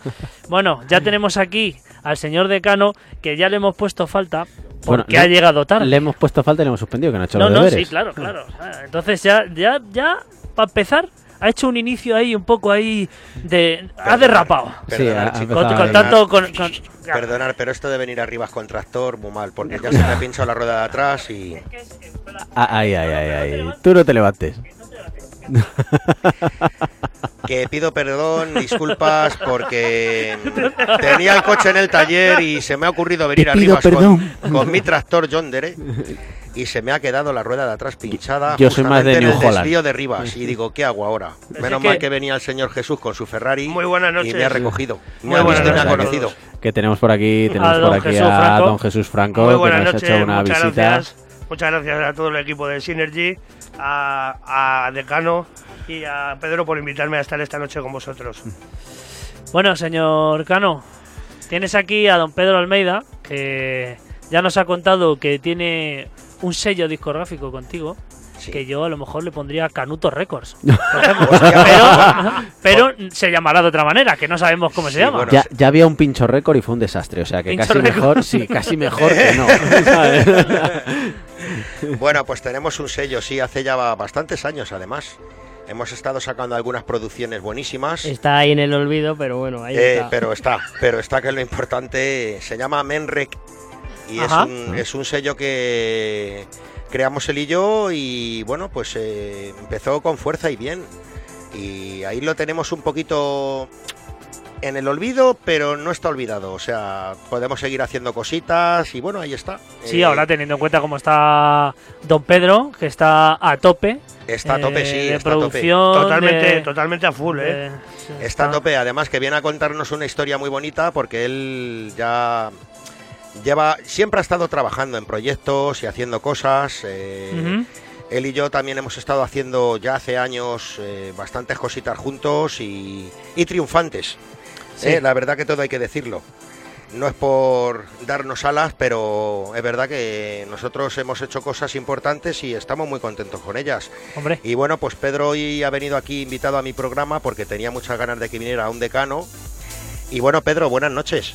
Speaker 1: bueno, ya tenemos aquí al señor decano que ya le hemos puesto falta
Speaker 2: Bueno,
Speaker 1: porque
Speaker 2: le-
Speaker 1: ha llegado tarde.
Speaker 2: Le hemos puesto falta y le hemos suspendido, que no ha hecho
Speaker 1: No,
Speaker 2: los
Speaker 1: no,
Speaker 2: deberes.
Speaker 1: sí, claro, claro. Entonces ya, ya, ya, para empezar, ha hecho un inicio ahí un poco ahí de... Ha derrapado.
Speaker 2: Sí,
Speaker 5: Perdonar,
Speaker 2: ha- ha
Speaker 1: Con, con tanto... Con.
Speaker 5: Perdonar, pero esto de venir arriba con tractor, muy mal, porque ya se me ha pinchado la rueda de atrás y...
Speaker 2: Ah, Ay, ay, ay, ay. Tú no te levantes.
Speaker 5: Que pido perdón, disculpas, porque tenía el coche en el taller y se me ha ocurrido venir arriba con, con mi tractor John Deere y se me ha quedado la rueda de atrás pinchada
Speaker 2: Yo soy más de
Speaker 5: justamente en
Speaker 2: New
Speaker 5: el
Speaker 2: Holland.
Speaker 5: desvío de Rivas y digo, ¿qué hago ahora? Menos
Speaker 1: que-
Speaker 5: mal que venía el señor Jesús con su Ferrari
Speaker 6: Muy buenas
Speaker 5: y
Speaker 6: noches.
Speaker 5: me ha recogido.
Speaker 6: Muy
Speaker 5: me ha
Speaker 6: buenas
Speaker 5: visto y me ha conocido.
Speaker 2: Que tenemos por aquí, tenemos
Speaker 1: A
Speaker 2: por
Speaker 1: don
Speaker 2: aquí
Speaker 1: Jesús
Speaker 2: a
Speaker 1: Franco.
Speaker 2: don Jesús Franco,
Speaker 6: Muy
Speaker 2: que
Speaker 6: buenas
Speaker 2: nos ha
Speaker 6: noches,
Speaker 2: hecho una
Speaker 6: muchas
Speaker 2: visita.
Speaker 6: gracias. Muchas gracias a todo el equipo de Synergy, a, a Decano y a Pedro por invitarme a estar esta noche con vosotros.
Speaker 1: Bueno, señor Cano, tienes aquí a don Pedro Almeida, que ya nos ha contado que tiene un sello discográfico contigo.
Speaker 5: Sí.
Speaker 1: Que yo a lo mejor le pondría Canuto Records. por ejemplo. pero, pero se llamará de otra manera, que no sabemos cómo se llama.
Speaker 5: bueno,
Speaker 2: Ya, ya había un pincho récord y fue un desastre, o sea que casi mejor, sí, casi mejor que no.
Speaker 5: Bueno, pues tenemos un sello, sí, hace ya bastantes años además. Hemos estado sacando algunas producciones buenísimas.
Speaker 3: Está ahí en el olvido, pero bueno, ahí
Speaker 5: Eh,
Speaker 3: está.
Speaker 5: pero está, pero está que es lo importante. Se llama Menrec y es un, es un sello que creamos él y yo y bueno, pues eh, empezó con fuerza y bien. Y ahí lo tenemos un poquito en el olvido, pero no está olvidado. O sea, podemos seguir haciendo cositas y bueno, ahí está.
Speaker 1: Sí,
Speaker 5: Eh,
Speaker 1: ahora teniendo en cuenta cómo está don Pedro, que está a tope.
Speaker 5: Está a tope,
Speaker 1: eh,
Speaker 5: sí,
Speaker 1: de
Speaker 5: está a tope.
Speaker 1: producción.
Speaker 6: Totalmente,
Speaker 1: de-
Speaker 6: totalmente a full, ¿eh?
Speaker 1: sí,
Speaker 5: Está a tope, además que viene a contarnos una historia muy bonita porque él ya lleva, siempre ha estado trabajando en proyectos y haciendo cosas. eh. Él y yo también hemos estado haciendo ya hace años eh, bastantes cositas juntos y, y triunfantes.
Speaker 1: Sí.
Speaker 5: Eh, la verdad que todo hay que decirlo. No es por darnos alas, pero es verdad que nosotros hemos hecho cosas importantes y estamos muy contentos con ellas.
Speaker 1: Hombre,
Speaker 5: Y bueno, pues Pedro hoy ha venido aquí invitado a mi programa porque tenía muchas ganas de que viniera un decano. Y bueno, Pedro, buenas noches.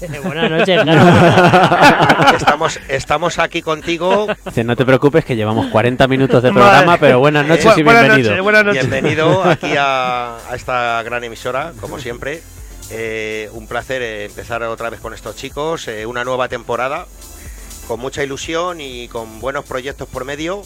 Speaker 3: Eh, Buenas noches, claro.
Speaker 5: Estamos, estamos aquí contigo.
Speaker 2: No te preocupes que llevamos 40 minutos de
Speaker 6: Madre.
Speaker 2: programa, pero buenas noches
Speaker 6: Bu-
Speaker 2: y
Speaker 6: buenas
Speaker 2: bienvenido.
Speaker 6: noches, buenas noches.
Speaker 5: Bienvenido aquí a, a esta gran emisora, como siempre. Eh, un placer eh, empezar otra vez con estos chicos, eh, una nueva temporada, con mucha ilusión y con buenos proyectos por medio,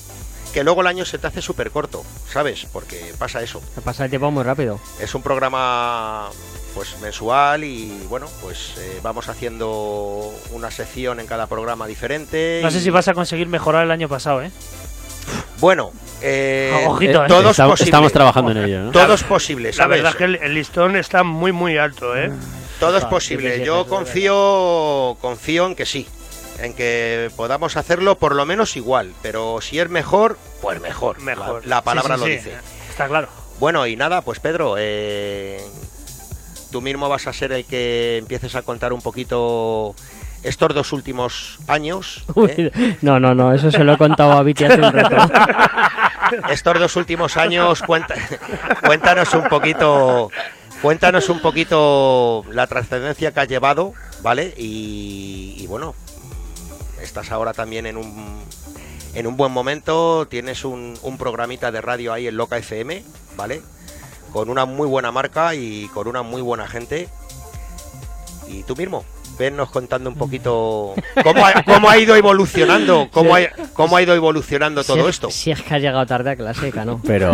Speaker 5: que luego el año se te hace súper corto, ¿sabes? Porque pasa eso.
Speaker 3: Pasa el tiempo muy rápido.
Speaker 5: Es un programa pues mensual y bueno, pues eh, vamos haciendo una sección en cada programa diferente.
Speaker 1: no sé
Speaker 5: y-
Speaker 1: si vas a conseguir mejorar el año pasado, ¿eh?
Speaker 5: Bueno, eh,
Speaker 1: Ojito, ¿eh?
Speaker 5: todo es
Speaker 2: Estamos,
Speaker 5: posible.
Speaker 2: estamos trabajando en ello, ¿no?
Speaker 5: Todo es posible,
Speaker 6: La verdad es que el, el listón está muy, muy alto, ¿eh?
Speaker 5: Todo es
Speaker 3: Ah,
Speaker 5: posible. Yo confío, confío en que sí, en que podamos hacerlo por lo menos igual, pero si es mejor, pues mejor.
Speaker 6: Mejor.
Speaker 5: La, la palabra
Speaker 6: Sí,
Speaker 5: lo
Speaker 6: sí,
Speaker 5: dice.
Speaker 6: sí.
Speaker 1: Está claro.
Speaker 5: Bueno, y nada, pues Pedro, eh, tú mismo vas a ser el que empieces a contar un poquito estos dos últimos años. ¿eh?
Speaker 3: No, no, no, eso se lo he contado a Viti hace un rato.
Speaker 5: Estos dos últimos años, cuenta- cuéntanos un poquito, cuéntanos un poquito la trascendencia que has llevado, ¿vale? Y, y bueno, estás ahora también en un en un buen momento, tienes un, un programita de radio ahí en Loca FM, ¿vale? Con una muy buena marca y con una muy buena gente. Y tú mismo, vennos contando un poquito cómo ha, cómo ha ido evolucionando, cómo ha, cómo ha ido evolucionando todo
Speaker 3: si es,
Speaker 5: esto.
Speaker 3: Si es que has llegado tarde a clase, ¿no?
Speaker 2: Pero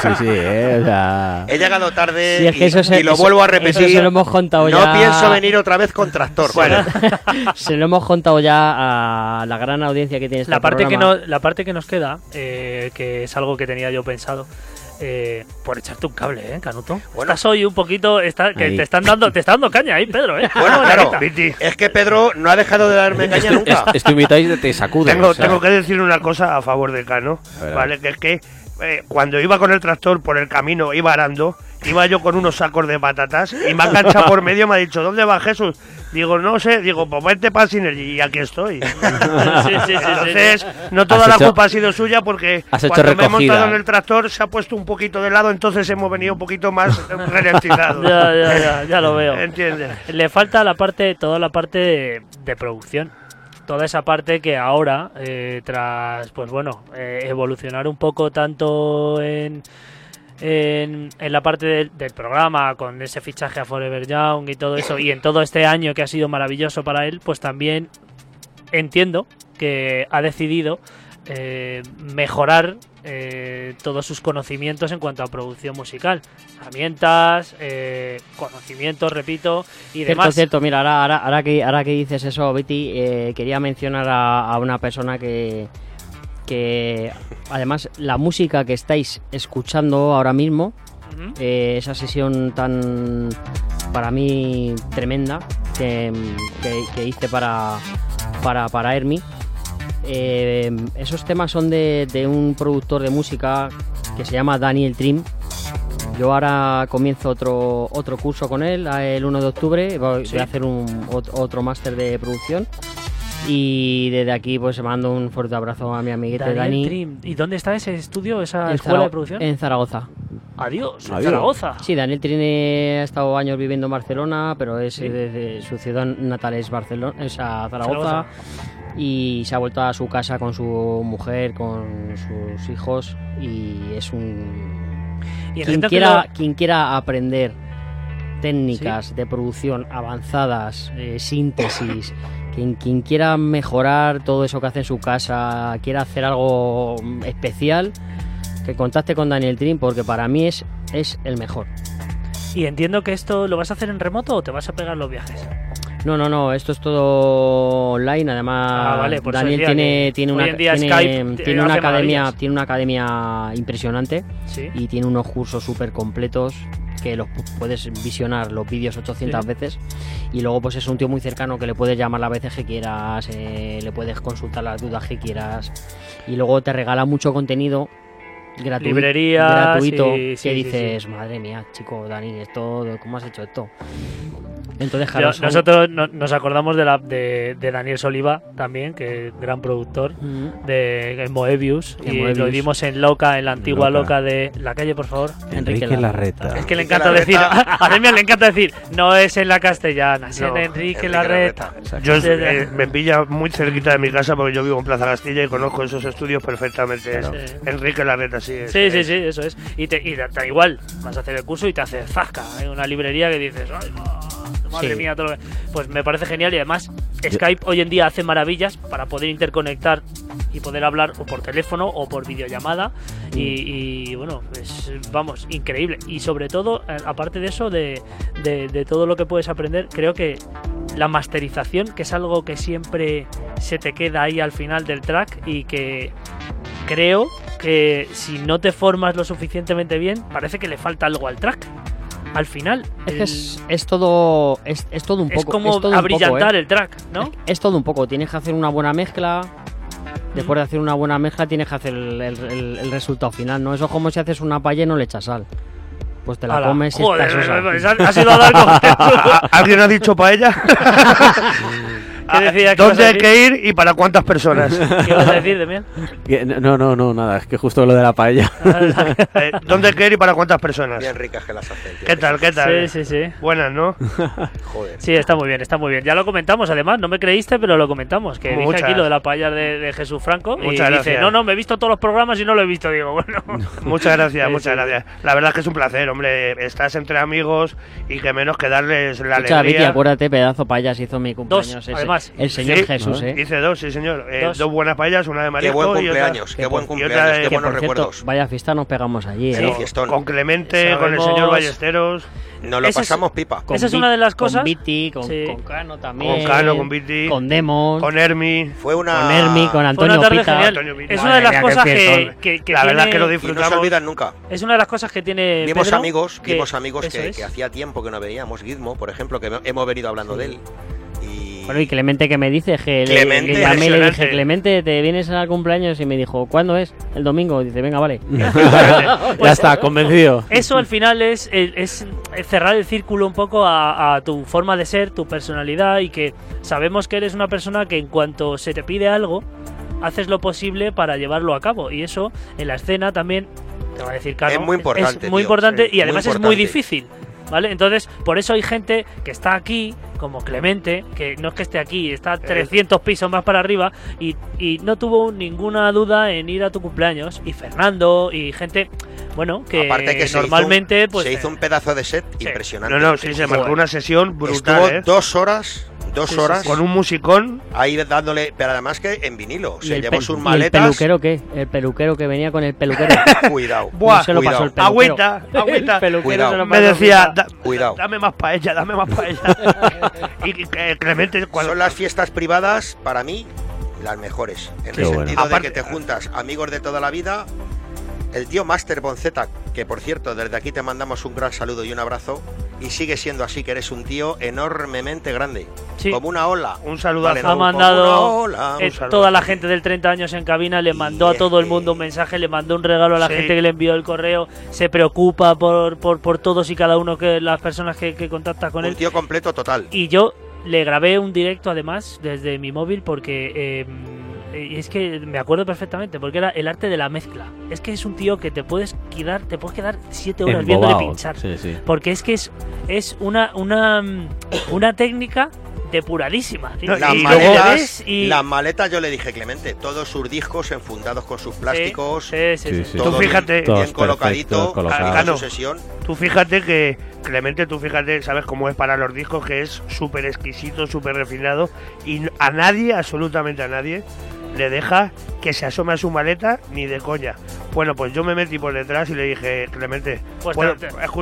Speaker 2: sí, sí, ¿eh? O sea,
Speaker 5: He llegado tarde
Speaker 3: Si es que
Speaker 5: y,
Speaker 3: eso se-
Speaker 5: y lo
Speaker 3: eso-
Speaker 5: vuelvo a
Speaker 3: eso
Speaker 5: repetir.
Speaker 3: se lo hemos contado
Speaker 5: no
Speaker 3: ya.
Speaker 5: pienso venir otra vez con tractor.
Speaker 1: Bueno,
Speaker 3: Se lo hemos contado ya a la gran audiencia que tiene este
Speaker 1: la parte que, no, la parte que nos queda, eh, que es algo que tenía yo pensado, eh, por echarte un cable, ¿eh, Canuto?
Speaker 5: Bueno.
Speaker 1: Estás hoy un poquito, está, que te están dando, te está dando caña ahí, Pedro, ¿eh?
Speaker 5: Bueno, claro, es que Pedro no ha dejado de darme caña nunca.
Speaker 2: es- esto imitáis de te sacude.
Speaker 6: Tengo,
Speaker 2: o sea,
Speaker 6: tengo que decir una cosa a favor de Cano, ¿vale? Que es que eh, cuando iba con el tractor por el camino, iba arando, iba yo con unos sacos de patatas y me ha enganchado por medio, me ha dicho, ¿dónde va Jesús? Digo, no sé, digo, pues vente para Synergy y aquí estoy.
Speaker 1: sí, sí, sí, sí.
Speaker 6: Entonces, no toda la
Speaker 2: hecho-
Speaker 6: culpa ha sido suya porque
Speaker 2: has hecho
Speaker 6: cuando me he montado en el tractor se ha puesto un poquito de lado, entonces hemos venido un poquito más ralentizados.
Speaker 1: Ya, ya, ya, ya lo veo.
Speaker 6: ¿Entiendes?
Speaker 1: Le falta la parte, toda la parte de, de producción. Toda esa parte que ahora, eh, tras, pues bueno, eh, evolucionar un poco tanto en, en, en la parte del, del programa, con ese fichaje a Forever Young y todo eso, y en todo este año que ha sido maravilloso para él, pues también entiendo que ha decidido eh, mejorar eh, todos sus conocimientos en cuanto a producción musical. Herramientas, eh, conocimientos, repito, y
Speaker 3: Cierto,
Speaker 1: demás.
Speaker 3: cierto. Mira, ahora, ahora, ahora, que, ahora que dices eso, Betty, eh, quería mencionar a, a una persona que, que, además, la música que estáis escuchando ahora mismo, eh, esa sesión tan, para mí, tremenda que, que- que hice para, para, para Hermi, eh, esos temas son de, de un productor de música que se llama Daniel Trim. Yo ahora comienzo otro, otro curso con él el 1 de octubre. Voy,
Speaker 1: Sí.
Speaker 3: voy a hacer un, ot- otro máster de producción. Y desde aquí pues mando un fuerte abrazo a mi amiguete
Speaker 1: Daniel
Speaker 3: Dani.
Speaker 1: Trim. ¿Y dónde está ese estudio, esa
Speaker 3: en
Speaker 1: escuela
Speaker 3: Zara-
Speaker 1: de producción?
Speaker 3: En Zaragoza.
Speaker 1: Adiós, en
Speaker 2: Adiós.
Speaker 1: Zaragoza.
Speaker 3: Sí, Daniel Trine ha estado años viviendo en Barcelona, pero es
Speaker 1: Sí.
Speaker 3: desde su ciudad natal es Barcelona, es a Zaragoza,
Speaker 1: Zaragoza.
Speaker 3: y se ha vuelto a su casa con su mujer, con sus hijos y es un
Speaker 1: Y
Speaker 3: quien quiera
Speaker 1: lo-
Speaker 3: quien quiera aprender técnicas de producción avanzadas, eh, síntesis, quien, quien quiera mejorar todo eso que hace en su casa, quiera hacer algo especial, que contacte con Daniel Trin porque para mí es, es el mejor.
Speaker 1: Y entiendo que esto lo vas a hacer en remoto o te vas a pegar los viajes.
Speaker 3: No, no, no, esto es todo online. Además,
Speaker 1: Ah, vale, por eso
Speaker 3: Daniel tiene, tiene una,
Speaker 1: día
Speaker 3: tiene,
Speaker 1: Skype
Speaker 3: tiene
Speaker 1: hace
Speaker 3: una academia,
Speaker 1: maravillas.
Speaker 3: tiene una academia impresionante
Speaker 1: Sí.
Speaker 3: y tiene unos cursos súper completos que los pu- puedes visionar los vídeos 800
Speaker 1: Sí.
Speaker 3: veces y luego pues es un tío muy cercano que le puedes llamar las veces que quieras, eh, le puedes consultar las dudas que quieras y luego te regala mucho contenido gratu-
Speaker 1: Librerías
Speaker 3: gratuito que
Speaker 1: sí,
Speaker 3: dices, madre mía, chico, Dani, esto, ¿cómo has hecho esto? Entonces,
Speaker 1: Yo-
Speaker 3: claro, son-
Speaker 1: nosotros no- nos acordamos de, la, de, de Daniel Soliva también, que es gran productor
Speaker 3: Mm.
Speaker 1: de en Moebius. Y
Speaker 3: Moebius.
Speaker 1: lo vimos en Loca, en la antigua
Speaker 2: Loca.
Speaker 1: Loca, de la calle, por favor.
Speaker 3: Enrique
Speaker 2: Enrique
Speaker 3: Larreta.
Speaker 2: Larreta.
Speaker 1: Es que le encanta decir, a Demian le encanta decir, no es en la castellana, es en
Speaker 6: No,
Speaker 1: Enrique,
Speaker 5: Enrique
Speaker 1: Larreta.
Speaker 6: Yo eh, me pilla muy cerquita de mi casa porque yo vivo en Plaza Castilla y conozco esos estudios perfectamente.
Speaker 1: Claro.
Speaker 6: Enrique Larreta, sí. es-
Speaker 1: Sí, sí,
Speaker 6: es-
Speaker 1: sí, eso es. Y, te, y da, da igual, vas a hacer el curso y te hace zasca. Hay una librería que dices, "Ay, madre
Speaker 3: Sí.
Speaker 1: mía, todo lo que-". Pues me parece genial y además Skype hoy en día hace maravillas para poder interconectar y poder hablar o por teléfono o por videollamada. Y, y, bueno, pues vamos, increíble. Y sobre todo, eh, aparte de eso, de, de- de todo lo que puedes aprender, creo que la masterización, que es algo que siempre se te queda ahí al final del track y que creo que si no te formas lo suficientemente bien, parece que le falta algo al track. Al final.
Speaker 3: Es
Speaker 1: el-
Speaker 3: es, es todo es, es todo un poco
Speaker 1: es como
Speaker 3: todo un poco,
Speaker 1: abrillantar
Speaker 3: ¿eh?
Speaker 1: el track, ¿no?
Speaker 3: Es, todo un poco. Tienes que hacer una buena mezcla. después de hacer una buena mezcla tienes que hacer el, el- el- resultado final, ¿no? Eso es como si haces una paella y no le echas sal. Pues te la
Speaker 1: Hala.
Speaker 3: comes y
Speaker 1: Joder,
Speaker 3: estás sosa.
Speaker 1: pues, ha, ha sido a dar
Speaker 6: ¿Alguien ha dicho para ella?
Speaker 1: ¿Qué decía? ¿Qué ibas
Speaker 6: ¿Dónde hay que ir y para cuántas personas?
Speaker 1: ¿Qué ibas a decir, Demian?
Speaker 2: Que- No, no, no, nada, es que justo lo de la paella.
Speaker 6: Eh, ¿Dónde hay que ir y para cuántas personas?
Speaker 5: Bien ricas que las hacen.
Speaker 6: ¿Qué tal? ¿Qué tal?
Speaker 1: Sí, sí, sí.
Speaker 6: Buenas, ¿no?
Speaker 5: Joder.
Speaker 1: Sí, está muy bien, está muy bien. Ya lo comentamos, además, no me creíste, pero lo comentamos. Que dije
Speaker 6: Muchas.
Speaker 1: aquí lo de la paella de, de Jesús Franco. y
Speaker 6: Muchas
Speaker 1: dice,
Speaker 6: gracias.
Speaker 1: no, no, me he visto todos los programas y no lo he visto. Digo, bueno.
Speaker 6: Muchas gracias,
Speaker 1: Sí,
Speaker 6: muchas
Speaker 1: sí.
Speaker 6: gracias. La verdad es que es un placer, hombre. Estás entre amigos y que menos que darles la
Speaker 3: Escucha, Vicky,
Speaker 6: alegría.
Speaker 3: acuérdate, pedazo paellas hizo mi cumpleaños. ese.
Speaker 1: además.
Speaker 3: El señor
Speaker 6: Sí,
Speaker 3: Jesús, ¿eh?
Speaker 6: Hice dos, sí, señor. Eh,
Speaker 1: Dos.
Speaker 6: dos. buenas paellas, una de
Speaker 5: Qué
Speaker 6: marisco
Speaker 5: buen
Speaker 6: y otra-
Speaker 5: cumpleaños, qué
Speaker 3: que
Speaker 5: buen cumpleaños,
Speaker 6: otra
Speaker 5: qué buenos recuerdos.
Speaker 3: vaya fiesta nos pegamos allí,
Speaker 5: Sí,
Speaker 3: ¿eh?
Speaker 5: fiestón.
Speaker 6: Con Clemente, con el señor Ballesteros,
Speaker 5: Nos lo
Speaker 1: Ese es-
Speaker 5: pasamos pipa.
Speaker 3: Con
Speaker 1: Esa es una de las cosas-
Speaker 3: Con Viti, con,
Speaker 1: Sí.
Speaker 3: con Cano también.
Speaker 6: con Cano, con Viti,
Speaker 3: Con Demon.
Speaker 6: con Hermi.
Speaker 5: Fue una.
Speaker 3: Con Hermi, con Antonio Pita.
Speaker 1: genial.
Speaker 6: Antonio Pita.
Speaker 1: Es una de las
Speaker 6: mía, qué
Speaker 1: cosas que,
Speaker 6: fiestón.
Speaker 1: que, que
Speaker 6: La verdad que lo
Speaker 5: Y no
Speaker 6: disfrutamos.
Speaker 5: se olvidan nunca.
Speaker 1: Es una de las cosas que tiene
Speaker 5: Vimos
Speaker 1: Pedro,
Speaker 5: amigos,
Speaker 1: que-
Speaker 5: vimos amigos que hacía tiempo que no veíamos. Gizmo, por ejemplo, que hemos venido hablando de él. Y
Speaker 3: Bueno, y Clemente que me dice, que le-
Speaker 5: Clemente,
Speaker 3: le, llamé le dije. Clemente, ¿te vienes al cumpleaños? Y me dijo, ¿cuándo es? El domingo. Dice, venga, vale.
Speaker 2: ya está, convencido.
Speaker 1: Eso al final es, es- es cerrar el círculo un poco a, a tu forma de ser, tu personalidad y que sabemos que eres una persona que en cuanto se te pide algo, haces lo posible para llevarlo a cabo. Y eso en la escena también, te va a decir Cano,
Speaker 5: Es muy importante,
Speaker 1: Es muy
Speaker 5: tío.
Speaker 1: importante
Speaker 5: Sí,
Speaker 1: y además
Speaker 5: muy
Speaker 1: es muy difícil. ¿Vale? Entonces, por eso hay gente que está aquí, como Clemente, que no es que esté aquí, está 300 pisos más para arriba y, y no tuvo ninguna duda en ir a tu cumpleaños. Y Fernando y gente, bueno, que
Speaker 5: aparte que se
Speaker 1: normalmente
Speaker 5: hizo un,
Speaker 1: pues
Speaker 5: se hizo un pedazo de set
Speaker 1: Sí.
Speaker 5: impresionante.
Speaker 6: No, no, sí, se marcó una sesión brutal,
Speaker 5: Estuvo
Speaker 6: ¿eh?
Speaker 5: dos horas, dos
Speaker 1: Sí, sí,
Speaker 5: horas
Speaker 6: Con un musicón.
Speaker 5: ahí dándole, pero además que en vinilo.
Speaker 3: ¿Y
Speaker 5: Se
Speaker 3: el,
Speaker 5: llevó
Speaker 3: pe-
Speaker 5: sus
Speaker 3: y el
Speaker 5: maletas.
Speaker 3: peluquero qué? El peluquero que venía con el peluquero.
Speaker 5: Cuidado.
Speaker 6: Buah,
Speaker 3: No se lo pasó el
Speaker 5: cuidado.
Speaker 3: peluquero.
Speaker 6: Agüita, agüita.
Speaker 3: El peluquero
Speaker 5: Cuidado.
Speaker 3: se lo
Speaker 6: Me decía. "Da-
Speaker 5: Cuidado.
Speaker 6: dame más paella, dame más paella. y que Clemente, cuando,
Speaker 5: Son las fiestas privadas, para mí, las mejores. En
Speaker 2: Qué
Speaker 5: el
Speaker 2: bueno.
Speaker 5: sentido
Speaker 6: Aparte-
Speaker 5: de que te juntas amigos de toda la vida. El tío Master Bonceta, que por cierto, desde aquí te mandamos un gran saludo y un abrazo. Y sigue siendo así, que eres un tío enormemente grande.
Speaker 1: Sí.
Speaker 5: Como una ola.
Speaker 6: un saludazo.
Speaker 5: Vale,
Speaker 1: ha
Speaker 5: no, como
Speaker 1: mandado
Speaker 5: ola.
Speaker 1: eh,
Speaker 6: un
Speaker 1: toda la gente del 30 años en cabina, le mandó a todo el mundo un mensaje, le mandó un regalo a la
Speaker 6: Sí.
Speaker 1: gente que le envió el correo, se preocupa por, por, por todos y cada uno que las personas que, que contacta con
Speaker 5: Un
Speaker 1: él.
Speaker 5: tío completo total.
Speaker 1: Y yo le grabé un directo además desde mi móvil porque eh, eh, es que me acuerdo perfectamente porque era el arte de la mezcla. Es que es un tío que te puedes quedar, te puedes quedar siete horas viéndole
Speaker 2: Embobado.
Speaker 1: pinchar.
Speaker 2: Sí, sí.
Speaker 1: Porque es que es, es una, una, mm, una técnica depuradísima.
Speaker 6: No,
Speaker 5: Las
Speaker 6: y
Speaker 5: maletas,
Speaker 1: y-
Speaker 5: las maletas, yo le dije, Clemente, todos sus discos enfundados con sus plásticos.
Speaker 1: Sí, sí, sí,
Speaker 2: Sí,
Speaker 1: sí.
Speaker 2: sí.
Speaker 5: todo
Speaker 6: Tú fíjate-
Speaker 5: bien, colocadito,
Speaker 6: Claro.
Speaker 5: sucesión.
Speaker 6: Tú fíjate que, Clemente, tú fíjate, sabes cómo es para los discos, que es súper exquisito, súper refinado, y a nadie, absolutamente a nadie, le deja que se asome a su maleta ni de coña. Bueno, pues yo me metí por detrás y le dije, Clemente,
Speaker 1: Pues
Speaker 6: bueno,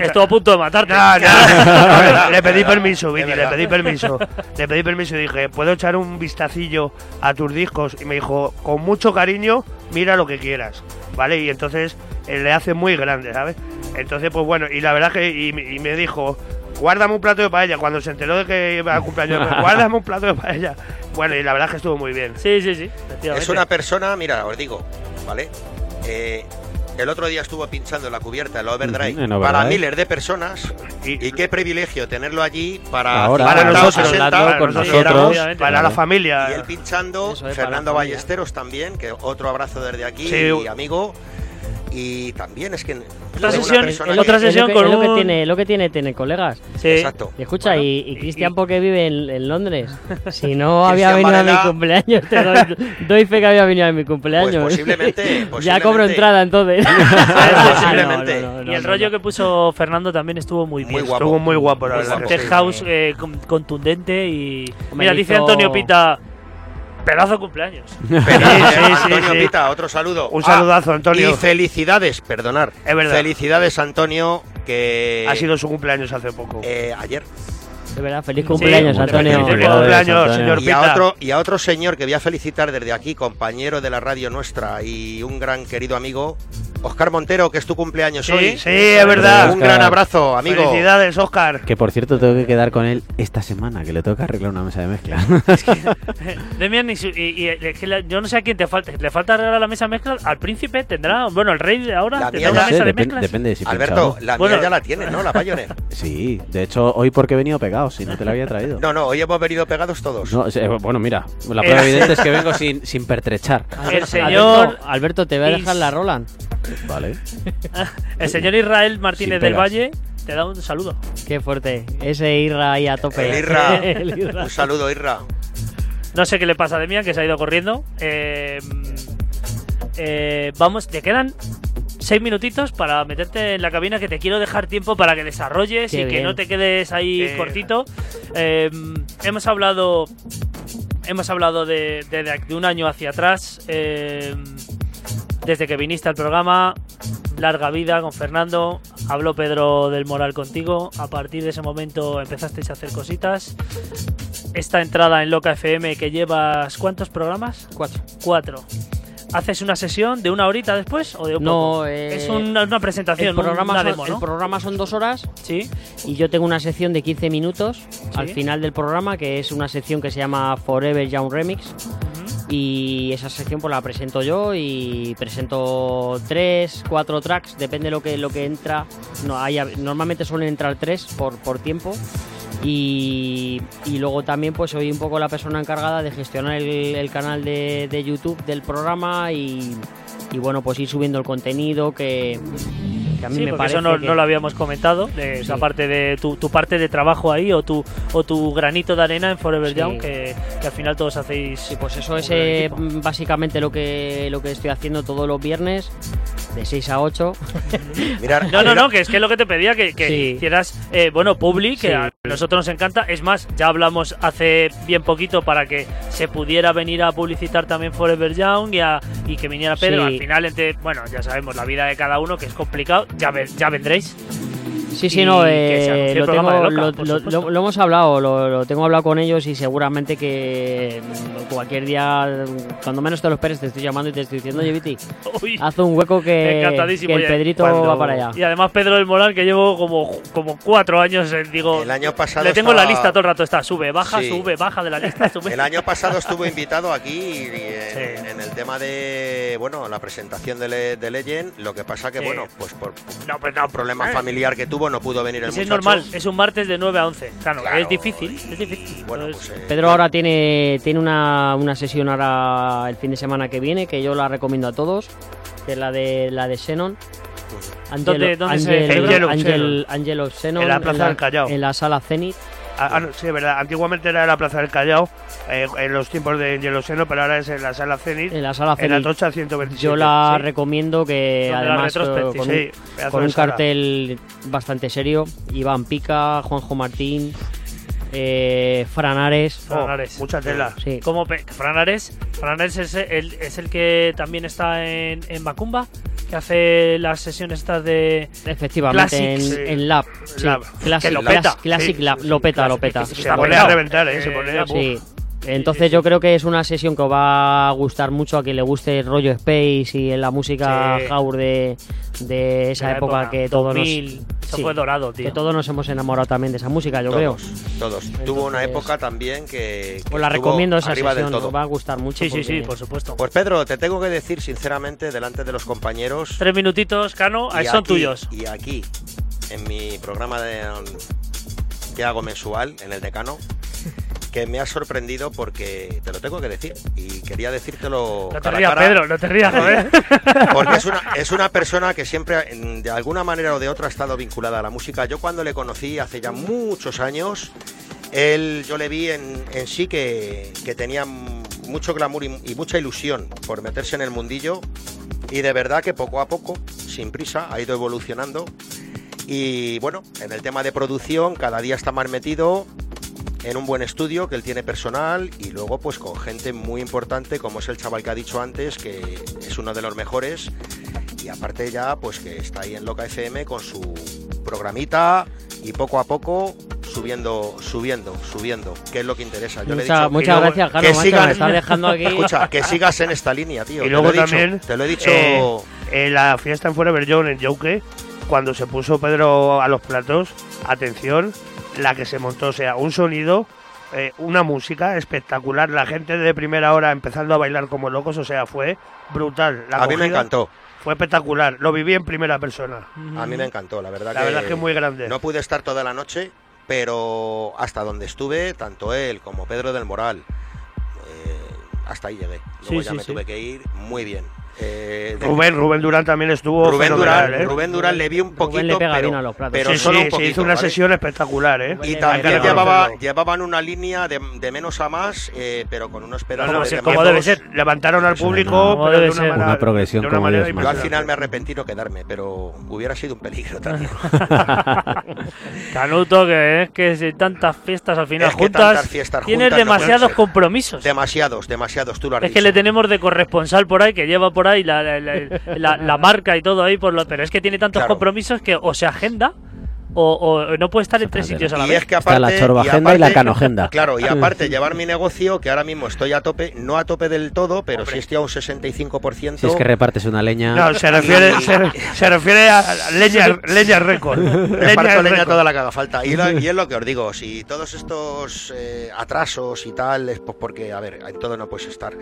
Speaker 1: estuvo a punto de matarte.
Speaker 6: No, no, no, le pedí permiso, Viti,
Speaker 5: Es
Speaker 6: le pedí permiso. Le pedí permiso y dije, ¿puedo echar un vistacillo a tus discos? Y me dijo, con mucho cariño, mira lo que quieras. ¿Vale? Y entonces eh, le hace muy grande, ¿sabes? Entonces, pues bueno, y la verdad que y, y me dijo, guárdame un plato de paella. Cuando se enteró de que iba a cumpleaños, me dijo, guárdame un plato de paella. Bueno, y la verdad es que estuvo muy bien.
Speaker 1: Sí, sí, sí.
Speaker 5: Es una persona, mira, os digo, ¿vale? Eh, el otro día estuvo pinchando en la cubierta, el Overdrive,
Speaker 2: en Overdrive.
Speaker 5: para miles de personas.
Speaker 6: Y,
Speaker 5: Y qué privilegio tenerlo allí para
Speaker 2: Ahora,
Speaker 5: 50
Speaker 6: para nosotros,
Speaker 5: 60.
Speaker 2: hablando con
Speaker 6: para
Speaker 2: nosotros.
Speaker 6: para la familia.
Speaker 5: Y él pinchando,
Speaker 3: es,
Speaker 5: Fernando. Ballesteros también, que otro abrazo desde aquí,
Speaker 6: Sí.
Speaker 5: y amigo. Y también es que.
Speaker 1: Otra sesión- otra
Speaker 5: que-
Speaker 3: Es lo
Speaker 1: sesión
Speaker 3: que-
Speaker 1: con
Speaker 3: es lo que
Speaker 1: un-
Speaker 3: tiene, lo que tiene, tiene colegas.
Speaker 1: Sí.
Speaker 5: Exacto.
Speaker 3: Y escucha,
Speaker 1: Bueno,
Speaker 3: y,
Speaker 1: y-
Speaker 3: Cristian
Speaker 1: y-
Speaker 3: porque vive en, en Londres. Si no había venido a mi
Speaker 5: Varela.
Speaker 3: cumpleaños, te doy, doy fe que había venido a mi cumpleaños.
Speaker 5: Pues posiblemente,
Speaker 3: ya
Speaker 5: posiblemente.
Speaker 3: cobro entrada entonces.
Speaker 5: Posiblemente.
Speaker 3: No, no, no,
Speaker 1: y el rollo
Speaker 3: no.
Speaker 1: que puso Fernando también estuvo muy
Speaker 5: Muy
Speaker 1: bien.
Speaker 5: guapo.
Speaker 6: Estuvo muy guapo, la verdad.
Speaker 1: tech
Speaker 6: sí.
Speaker 1: house eh, con- contundente y. Mira, dice Antonio Pita. Pedazo de cumpleaños.
Speaker 6: Sí,
Speaker 5: eh,
Speaker 6: sí,
Speaker 5: Antonio
Speaker 6: sí.
Speaker 5: Pita, otro saludo.
Speaker 6: Un
Speaker 5: Ah,
Speaker 6: saludazo, Antonio.
Speaker 5: Y felicidades, perdonar.
Speaker 6: Es verdad.
Speaker 5: Felicidades, Antonio, que.
Speaker 6: Ha sido su cumpleaños hace poco.
Speaker 5: eh, ayer.
Speaker 3: De verdad, feliz cumpleaños,
Speaker 1: Sí,
Speaker 3: Antonio.
Speaker 1: feliz
Speaker 6: cumpleaños, señor.
Speaker 5: Y a, otro, y a otro señor que voy a felicitar desde aquí, compañero de la radio nuestra y un gran querido amigo, Oscar Montero, que es tu cumpleaños
Speaker 6: Sí,
Speaker 5: hoy.
Speaker 6: sí, es verdad.
Speaker 5: Un gran abrazo, amigo.
Speaker 6: Felicidades, Oscar.
Speaker 2: Que por cierto tengo que quedar con él esta semana, que le toca arreglar una mesa de mezcla.
Speaker 1: Demian, y, y- y- es que la- yo no sé a quién te falta. ¿Le falta arreglar la mesa de mezclas? Al príncipe tendrá. Bueno, el rey de ahora
Speaker 5: La
Speaker 1: tendrá una mesa de mezclas.
Speaker 2: depende de si
Speaker 5: Alberto, la
Speaker 1: Bueno.
Speaker 5: mía ya la tienes, ¿no? La Pioneer.
Speaker 2: Sí, de hecho hoy porque he venido pegado, si no te la había traído.
Speaker 5: No, no, hoy hemos venido pegados todos.
Speaker 2: No, eh, bueno, mira, la prueba evidente es que vengo sin, sin pertrechar.
Speaker 1: El señor,
Speaker 3: Alberto, Alberto, te voy a dejar la Roland.
Speaker 2: Vale.
Speaker 1: el señor Israel Martínez del. Valle te da un saludo.
Speaker 3: Qué fuerte. Ese Irra ahí a tope.
Speaker 5: El Irra.
Speaker 3: El Irra.
Speaker 5: Un saludo, Irra.
Speaker 1: No sé qué le pasa a Demian, que se ha ido corriendo. Eh, eh, vamos, te quedan seis minutitos para meterte en la cabina, que te quiero dejar tiempo para que desarrolles
Speaker 3: Qué
Speaker 1: y que no te quedes ahí
Speaker 6: Eh.
Speaker 1: cortito. Eh, hemos hablado, hemos hablado de, de- de un año hacia atrás. eh, desde que viniste al programa, larga vida con Fernando. Habló Pedro del Moral contigo. A partir de ese momento empezasteis a hacer cositas. Esta entrada en Loca FM que llevas ¿cuántos programas?
Speaker 3: Cuatro.
Speaker 1: Cuatro. ¿Haces una sesión de una horita después o de un
Speaker 3: No,
Speaker 1: poco?
Speaker 3: eh,
Speaker 1: es una, una presentación,
Speaker 3: El programa,
Speaker 1: una
Speaker 3: son,
Speaker 1: demo,
Speaker 3: el
Speaker 1: ¿no?
Speaker 3: programa son dos horas
Speaker 1: Sí.
Speaker 3: y yo tengo una sección de 15 minutos al final del programa, que es una sección que se llama Forever Young Remix. Y esa sección pues la presento yo y presento tres, cuatro tracks, depende lo que lo que entra. No, hay, normalmente suelen entrar tres por, por tiempo. Y, luego también pues soy un poco la persona encargada de gestionar el, el canal de, de YouTube del programa y, y bueno pues ir subiendo el contenido que, que a mí
Speaker 1: Sí,
Speaker 3: me parece
Speaker 1: eso no,
Speaker 3: que-
Speaker 1: no lo habíamos comentado, de esa
Speaker 3: Sí.
Speaker 1: parte de tu, tu parte de trabajo ahí o tu, o tu granito de arena en Forever
Speaker 3: Sí.
Speaker 1: Young, que, que al final todos hacéis.
Speaker 3: Sí, pues eso es eh, mm, básicamente lo que lo que estoy haciendo todos los viernes de 6 a 8.
Speaker 5: Mira,
Speaker 1: No, no, no, que es que es lo que te pedía, que, que
Speaker 3: Sí.
Speaker 1: hicieras, eh, bueno, Public, que a nosotros nos encanta. Es más, ya hablamos hace bien poquito para que se pudiera venir a publicitar también Forever Young y, a- y que viniera Pedro.
Speaker 3: Sí.
Speaker 1: Al final, entre, bueno, ya sabemos la vida de cada uno, que es complicado, ya, ve- ya vendréis.
Speaker 3: Sí, sí, no, eh, lo, tengo,
Speaker 1: Loca,
Speaker 3: lo, lo- lo- lo hemos hablado, lo, lo tengo hablado con ellos y seguramente que mm, cualquier día, cuando menos te lo esperes, te estoy llamando y te estoy diciendo, oye, Viti, haz un hueco que, el Pedrito
Speaker 5: cuando-
Speaker 3: va para allá.
Speaker 1: Y además Pedro del Moral, que llevo como, como cuatro años, eh, digo,
Speaker 5: el año pasado
Speaker 1: le tengo la
Speaker 5: estaba-
Speaker 1: lista todo el rato, está, sube, baja,
Speaker 5: Sí.
Speaker 1: sube, baja de la lista, sube.
Speaker 5: El año pasado estuvo invitado aquí y en,
Speaker 1: Sí.
Speaker 5: en el tema de, bueno, la presentación de, Le- de Legend, lo que pasa que,
Speaker 1: Sí.
Speaker 5: bueno, pues por
Speaker 1: No, pues no,
Speaker 5: un problema
Speaker 1: eh.
Speaker 5: familiar que tuvo no pudo venir el
Speaker 1: Ese es
Speaker 5: muchacho.
Speaker 1: normal, es un martes de 9 a 11. Claro,
Speaker 5: Claro,
Speaker 1: es difícil, es difícil.
Speaker 5: bueno, pues, eh,
Speaker 3: Pedro ahora tiene, tiene una, una sesión ahora el fin de semana que viene, que yo la recomiendo a todos, que es la de la de Xenon.
Speaker 1: ¿Dónde- dónde se
Speaker 3: Angel,
Speaker 6: celebra?
Speaker 3: Angel, Angel of Xenon,
Speaker 6: En la Plaza del Callao.
Speaker 3: En la sala Zenith.
Speaker 6: Ah, ah, no, sí, es verdad. Antiguamente era en la Plaza del Callao, eh, en los tiempos de Yeloseno, pero ahora es en la sala Zenit,
Speaker 3: En la sala
Speaker 6: en
Speaker 3: Zenith.
Speaker 6: Atocha 127.
Speaker 3: Yo la
Speaker 6: Sí.
Speaker 3: recomiendo que
Speaker 1: la
Speaker 3: además eh, con, un,
Speaker 6: Sí, pedazo
Speaker 3: con
Speaker 6: de
Speaker 3: un
Speaker 6: sala.
Speaker 3: cartel bastante serio, Iván Pica, Juanjo Martín, eh, Fran Ares.
Speaker 6: Oh,
Speaker 1: Fran Ares.
Speaker 6: mucha tela.
Speaker 3: Sí.
Speaker 1: ¿Cómo pe- Fran Ares, Fran Ares es el, es el que también está en, en Macumba, que hace las sesiones estas de...
Speaker 3: Efectivamente,
Speaker 1: Classic,
Speaker 3: en,
Speaker 6: sí.
Speaker 3: en Lab. Sí,
Speaker 6: Lab.
Speaker 3: Classic,
Speaker 1: Que lo peta.
Speaker 3: Classic- Classic
Speaker 6: Sí,
Speaker 3: Lab,
Speaker 6: sí,
Speaker 3: lo peta, lo peta.
Speaker 1: que
Speaker 6: Se
Speaker 1: Está
Speaker 6: pone a reventar, ¿eh? Se pone a-
Speaker 3: Sí. Entonces yo creo que es una sesión que os va a gustar mucho a quien le guste el rollo Space y la música
Speaker 1: Sí.
Speaker 3: house de, de esa
Speaker 1: de
Speaker 3: época, que todos nos,
Speaker 1: 2000, eso
Speaker 3: sí,
Speaker 1: fue dorado, tío.
Speaker 3: que todos nos hemos enamorado también de esa música, yo creo.
Speaker 5: todos, todos. Tuvo una época también que, que
Speaker 3: Os la recomiendo esa sesión, os va a gustar mucho.
Speaker 1: Sí, sí, sí, por supuesto.
Speaker 5: Pues Pedro, te tengo que decir sinceramente delante de los compañeros
Speaker 1: Tres minutitos, Cano, ahí son
Speaker 5: aquí-
Speaker 1: tuyos.
Speaker 5: Y aquí, en mi programa de, que hago mensual, en el decano, que me ha sorprendido porque te lo tengo que decir y quería decírtelo
Speaker 1: No te rías,
Speaker 5: cara,
Speaker 1: Pedro, no te rías, joder.
Speaker 5: porque es una, es una persona que siempre en- de alguna manera o de otra ha estado vinculada a la música. Yo cuando le conocí hace ya muchos años, él yo le vi en, en sí que, que tenía mucho glamour y, y mucha ilusión por meterse en el mundillo y de verdad que poco a poco, sin prisa, ha ido evolucionando. Y bueno, en el tema de producción, cada día está más metido en un buen estudio que él tiene personal y luego pues con gente muy importante como es el chaval que ha dicho antes, que es uno de los mejores. Y aparte ya pues que está ahí en Loca FM con su programita y poco a poco subiendo, subiendo, subiendo, que es lo que interesa. Yo le he dicho,
Speaker 3: muchas
Speaker 6: luego-
Speaker 3: gracias,
Speaker 5: que
Speaker 3: Carlos. macho,
Speaker 5: sigan-
Speaker 3: me estás dejando aquí.
Speaker 5: Escucha, que sigas en esta línea, tío.
Speaker 6: Y
Speaker 5: Te
Speaker 6: luego
Speaker 5: lo he dicho,
Speaker 6: también,
Speaker 5: te lo he dicho
Speaker 6: eh, En la fiesta en Forever Young en Joke, cuando se puso Pedro a los platos, atención, la que se montó, o sea, un sonido, eh, una música espectacular, la gente de primera hora empezando a bailar como locos, o sea, fue brutal. La
Speaker 5: A mí me encantó.
Speaker 6: Fue espectacular, lo viví en primera persona.
Speaker 5: A mí me encantó, la verdad.
Speaker 6: La verdad es que muy grande.
Speaker 5: No pude estar toda la noche, pero hasta donde estuve, tanto él como Pedro del Moral, eh, hasta ahí llegué. Luego
Speaker 1: Sí,
Speaker 5: ya
Speaker 1: sí,
Speaker 5: me
Speaker 1: sí.
Speaker 5: tuve que ir muy bien. Eh, de-
Speaker 6: Rubén, Rubén Durán también estuvo
Speaker 5: Rubén Durán,
Speaker 6: ¿eh?
Speaker 5: Rubén Durán le vi un
Speaker 3: Rubén
Speaker 5: poquito,
Speaker 3: le pega
Speaker 5: pero,
Speaker 3: bien a los platos.
Speaker 5: pero
Speaker 6: sí,
Speaker 5: solo
Speaker 6: sí,
Speaker 5: un poquito,
Speaker 6: se hizo una
Speaker 5: ¿vale?
Speaker 6: sesión espectacular, ¿eh?
Speaker 5: Y también llevaba, llevaban una línea de, de menos a más, eh, pero con unos pedazos
Speaker 1: Como
Speaker 5: de
Speaker 1: como debe ser.
Speaker 6: Levantaron al público, pero de
Speaker 1: debe
Speaker 6: una
Speaker 1: ser.
Speaker 6: manera,
Speaker 2: Una progresión
Speaker 6: de una
Speaker 2: como Dios
Speaker 5: Yo al final me arrepentí no quedarme, pero hubiera sido un peligro también.
Speaker 1: Canuto, que es que si tantas fiestas al final
Speaker 5: Es
Speaker 1: juntas, tienes
Speaker 5: juntas no pueden
Speaker 1: demasiados compromisos.
Speaker 5: demasiados, demasiados, tú lo has
Speaker 1: Es que le tenemos de corresponsal por ahí, que lleva por ahí la, la, la- la- la marca y todo ahí, por lo, pero es que tiene tantos
Speaker 5: Claro.
Speaker 1: compromisos que o se agenda o, o no puede estar en tres sitios a la
Speaker 5: Y
Speaker 1: vez.
Speaker 5: es que
Speaker 2: Está
Speaker 5: aparte,
Speaker 2: la chorba agenda y la canogenda.
Speaker 5: Claro, y aparte llevar mi negocio, que ahora mismo estoy a tope, no a tope del todo, pero sí estoy a un 65%.
Speaker 2: Si es que repartes una leña.
Speaker 6: No, se refiere, se, se refiere a leña, leña récord.
Speaker 5: Reparto leña toda la que haga falta. Y, lo- y es lo que os digo, si todos estos eh, atrasos y tal, es pues porque, a ver, en todo no puedes estar.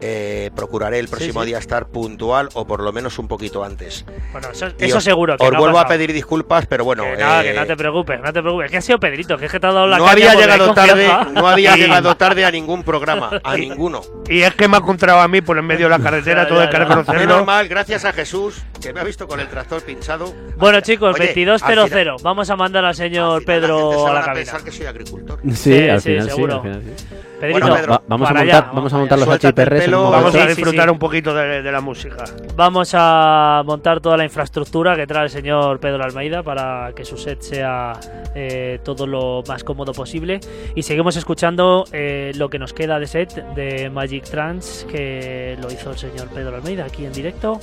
Speaker 5: Eh, procuraré el próximo
Speaker 1: sí.
Speaker 5: día estar puntual o por lo menos un poquito antes.
Speaker 1: Bueno, eso,
Speaker 5: Y
Speaker 1: eso
Speaker 5: os-
Speaker 1: seguro. Que
Speaker 5: Os
Speaker 1: no
Speaker 5: vuelvo a pedir disculpas, pero bueno.
Speaker 1: Que, nada, que
Speaker 5: eh,
Speaker 1: no te preocupes, no te preocupes. Que ha sido Pedrito, que es que te ha dado la
Speaker 5: no había llegado tarde, no había llegado tarde a ningún programa, a ninguno.
Speaker 6: Y es que me ha encontrado a mí por en medio de la carretera,
Speaker 1: Ya,
Speaker 6: todo
Speaker 1: ya,
Speaker 6: hay que
Speaker 1: ya.
Speaker 5: Menos
Speaker 6: reconocerlo.
Speaker 5: mal, gracias a Jesús, que me ha visto con el tractor pinchado.
Speaker 1: Bueno, chicos,
Speaker 5: Oye,
Speaker 1: 22.00.
Speaker 5: al final-
Speaker 1: Vamos a mandar al
Speaker 5: al
Speaker 1: señor
Speaker 5: final la gente
Speaker 1: Pedro
Speaker 5: se
Speaker 1: a la
Speaker 5: a
Speaker 1: cabina.
Speaker 5: pensar que soy agricultor.
Speaker 2: Sí,
Speaker 1: Sí,
Speaker 2: al
Speaker 1: sí,
Speaker 2: final sí,
Speaker 1: seguro.
Speaker 2: al final sí.
Speaker 1: Pedrito,
Speaker 5: Bueno, Pedro,
Speaker 2: Va- vamos, a montar,
Speaker 1: allá,
Speaker 2: vamos a
Speaker 1: allá.
Speaker 2: montar los HPRs
Speaker 6: Vamos a
Speaker 1: sí,
Speaker 6: disfrutar
Speaker 1: sí.
Speaker 6: un poquito de, de la música.
Speaker 1: Vamos a montar toda la infraestructura que trae el señor Pedro Almeida para que su set sea eh, todo lo más cómodo posible. Y seguimos escuchando eh, lo que nos queda de set de Magic Trance que lo hizo el señor Pedro Almeida aquí en directo.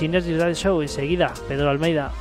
Speaker 1: Radio Show enseguida, Pedro Almeida.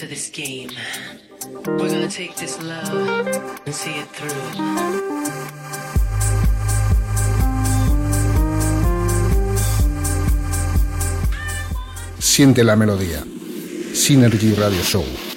Speaker 7: To this game. We're gonna take this love and see it through.
Speaker 4: Siente la melodía. Synergy Radio Show.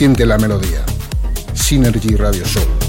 Speaker 4: Siente la melodía. Synergy Radio Show.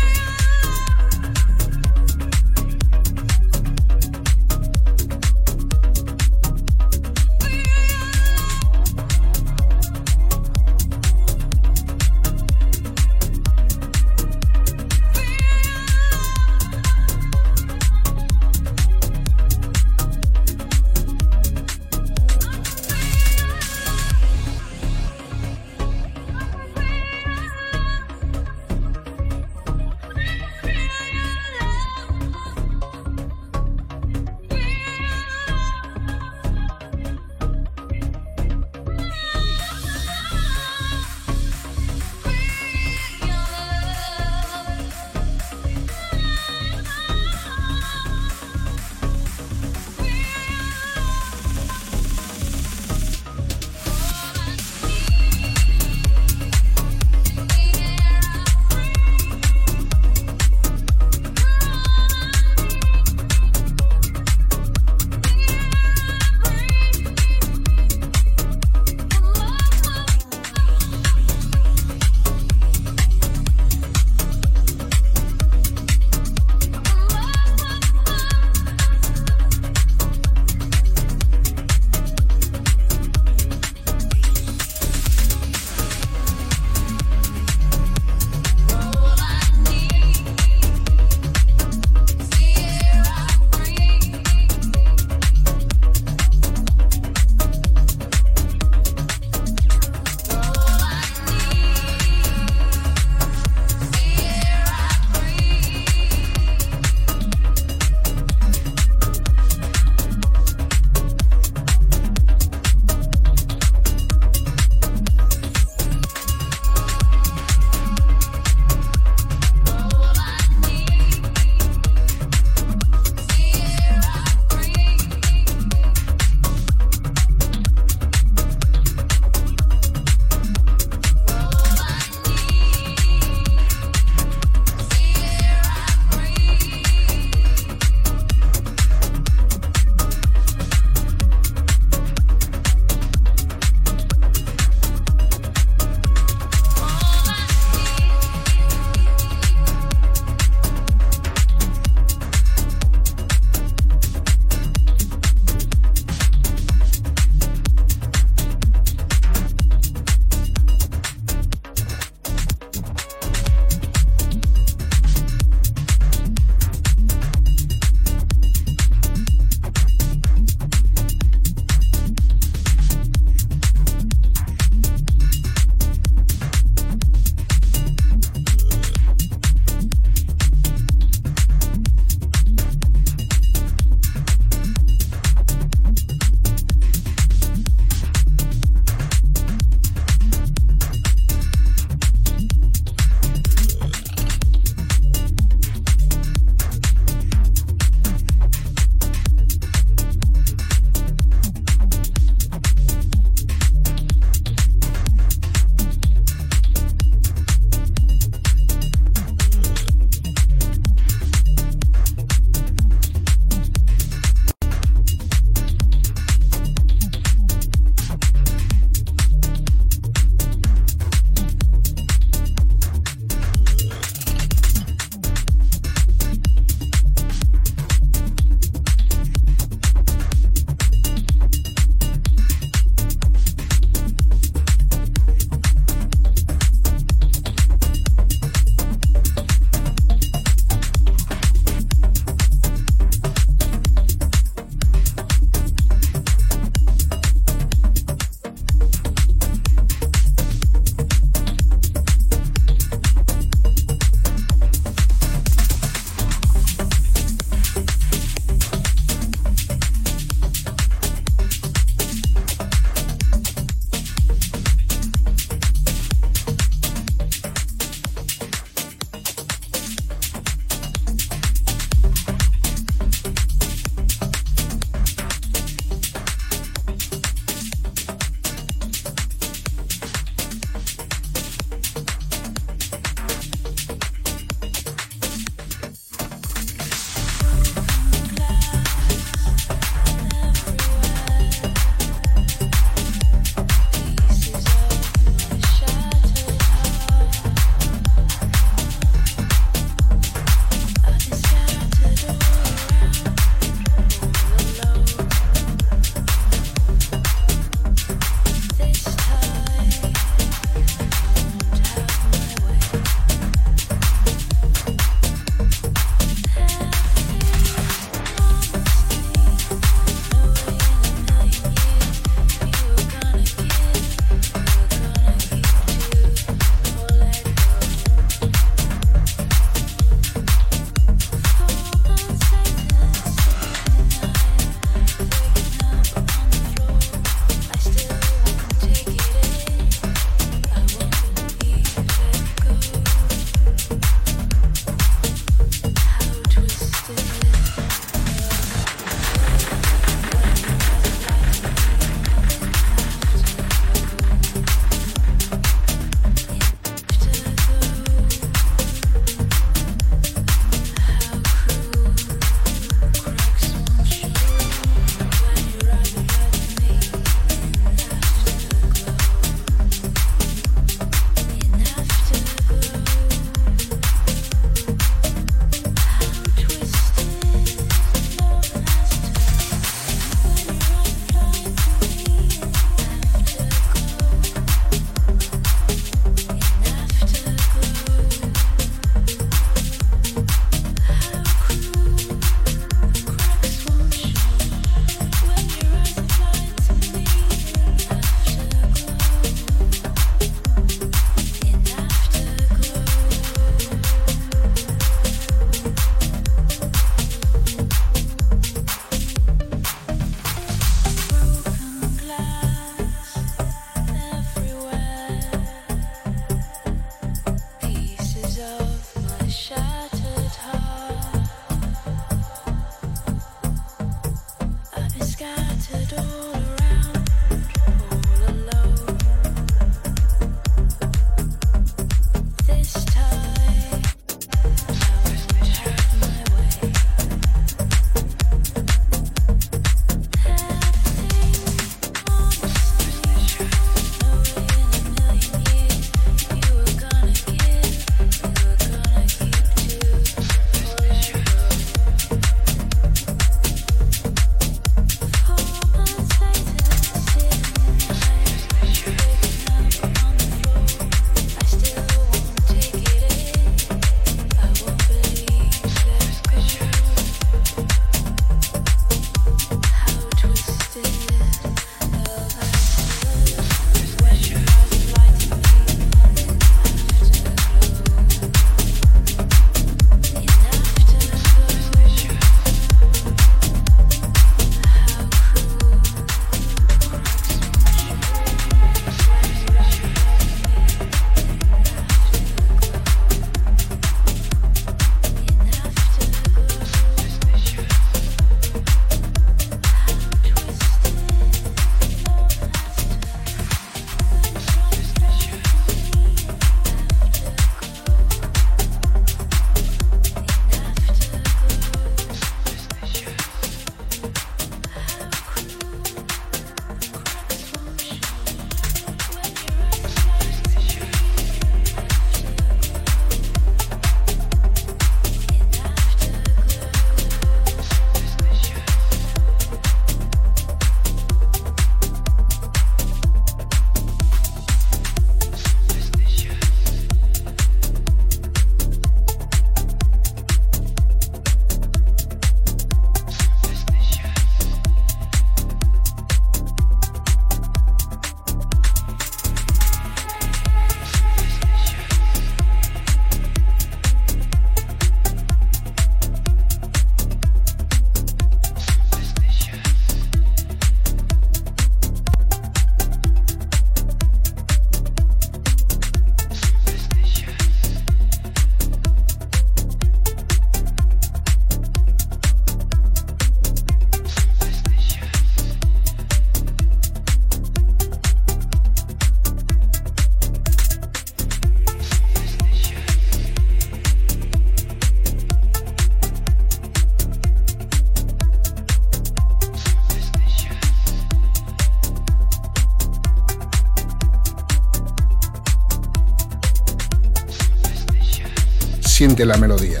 Speaker 4: de la melodía.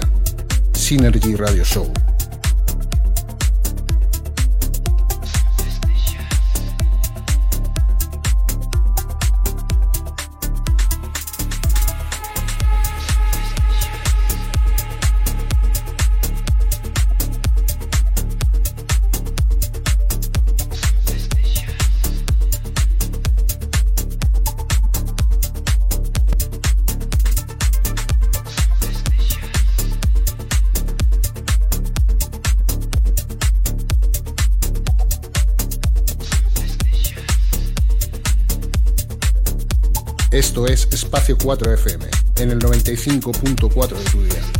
Speaker 4: Synergy Radio Show. 4 FM, en el 95.4 de tu día.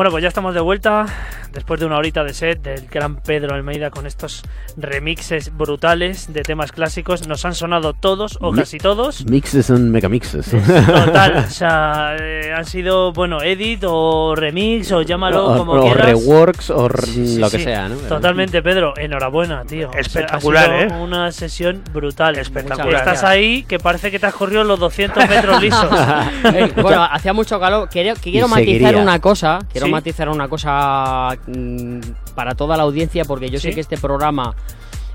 Speaker 1: Bueno, pues ya estamos de vuelta después de una horita de set del gran Pedro Almeida con estos remixes brutales de temas clásicos. Nos han sonado todos o
Speaker 2: Mi-
Speaker 1: casi todos.
Speaker 2: Mixes and megamixes.
Speaker 1: Total, o sea, eh, han sido, bueno, edit o remix o llámalo
Speaker 2: o,
Speaker 1: como
Speaker 2: o
Speaker 1: quieras.
Speaker 2: reworks o r-
Speaker 1: Sí, sí,
Speaker 2: lo que
Speaker 1: sí.
Speaker 2: sea, ¿no?
Speaker 1: Totalmente, Pedro. Enhorabuena, tío. O sea, ha
Speaker 6: Espectacular,
Speaker 1: sido
Speaker 6: ¿eh?
Speaker 1: Una sesión brutal.
Speaker 6: Espectacular.
Speaker 1: Estás ahí que parece que te has corrido los 200 metros lisos.
Speaker 3: Bueno, hacía mucho calor. Quiero, quiero matizar
Speaker 2: seguiría.
Speaker 3: una cosa. Quiero
Speaker 1: Sí.
Speaker 3: matizar una cosa para toda la audiencia, porque yo
Speaker 1: Sí.
Speaker 3: sé que este programa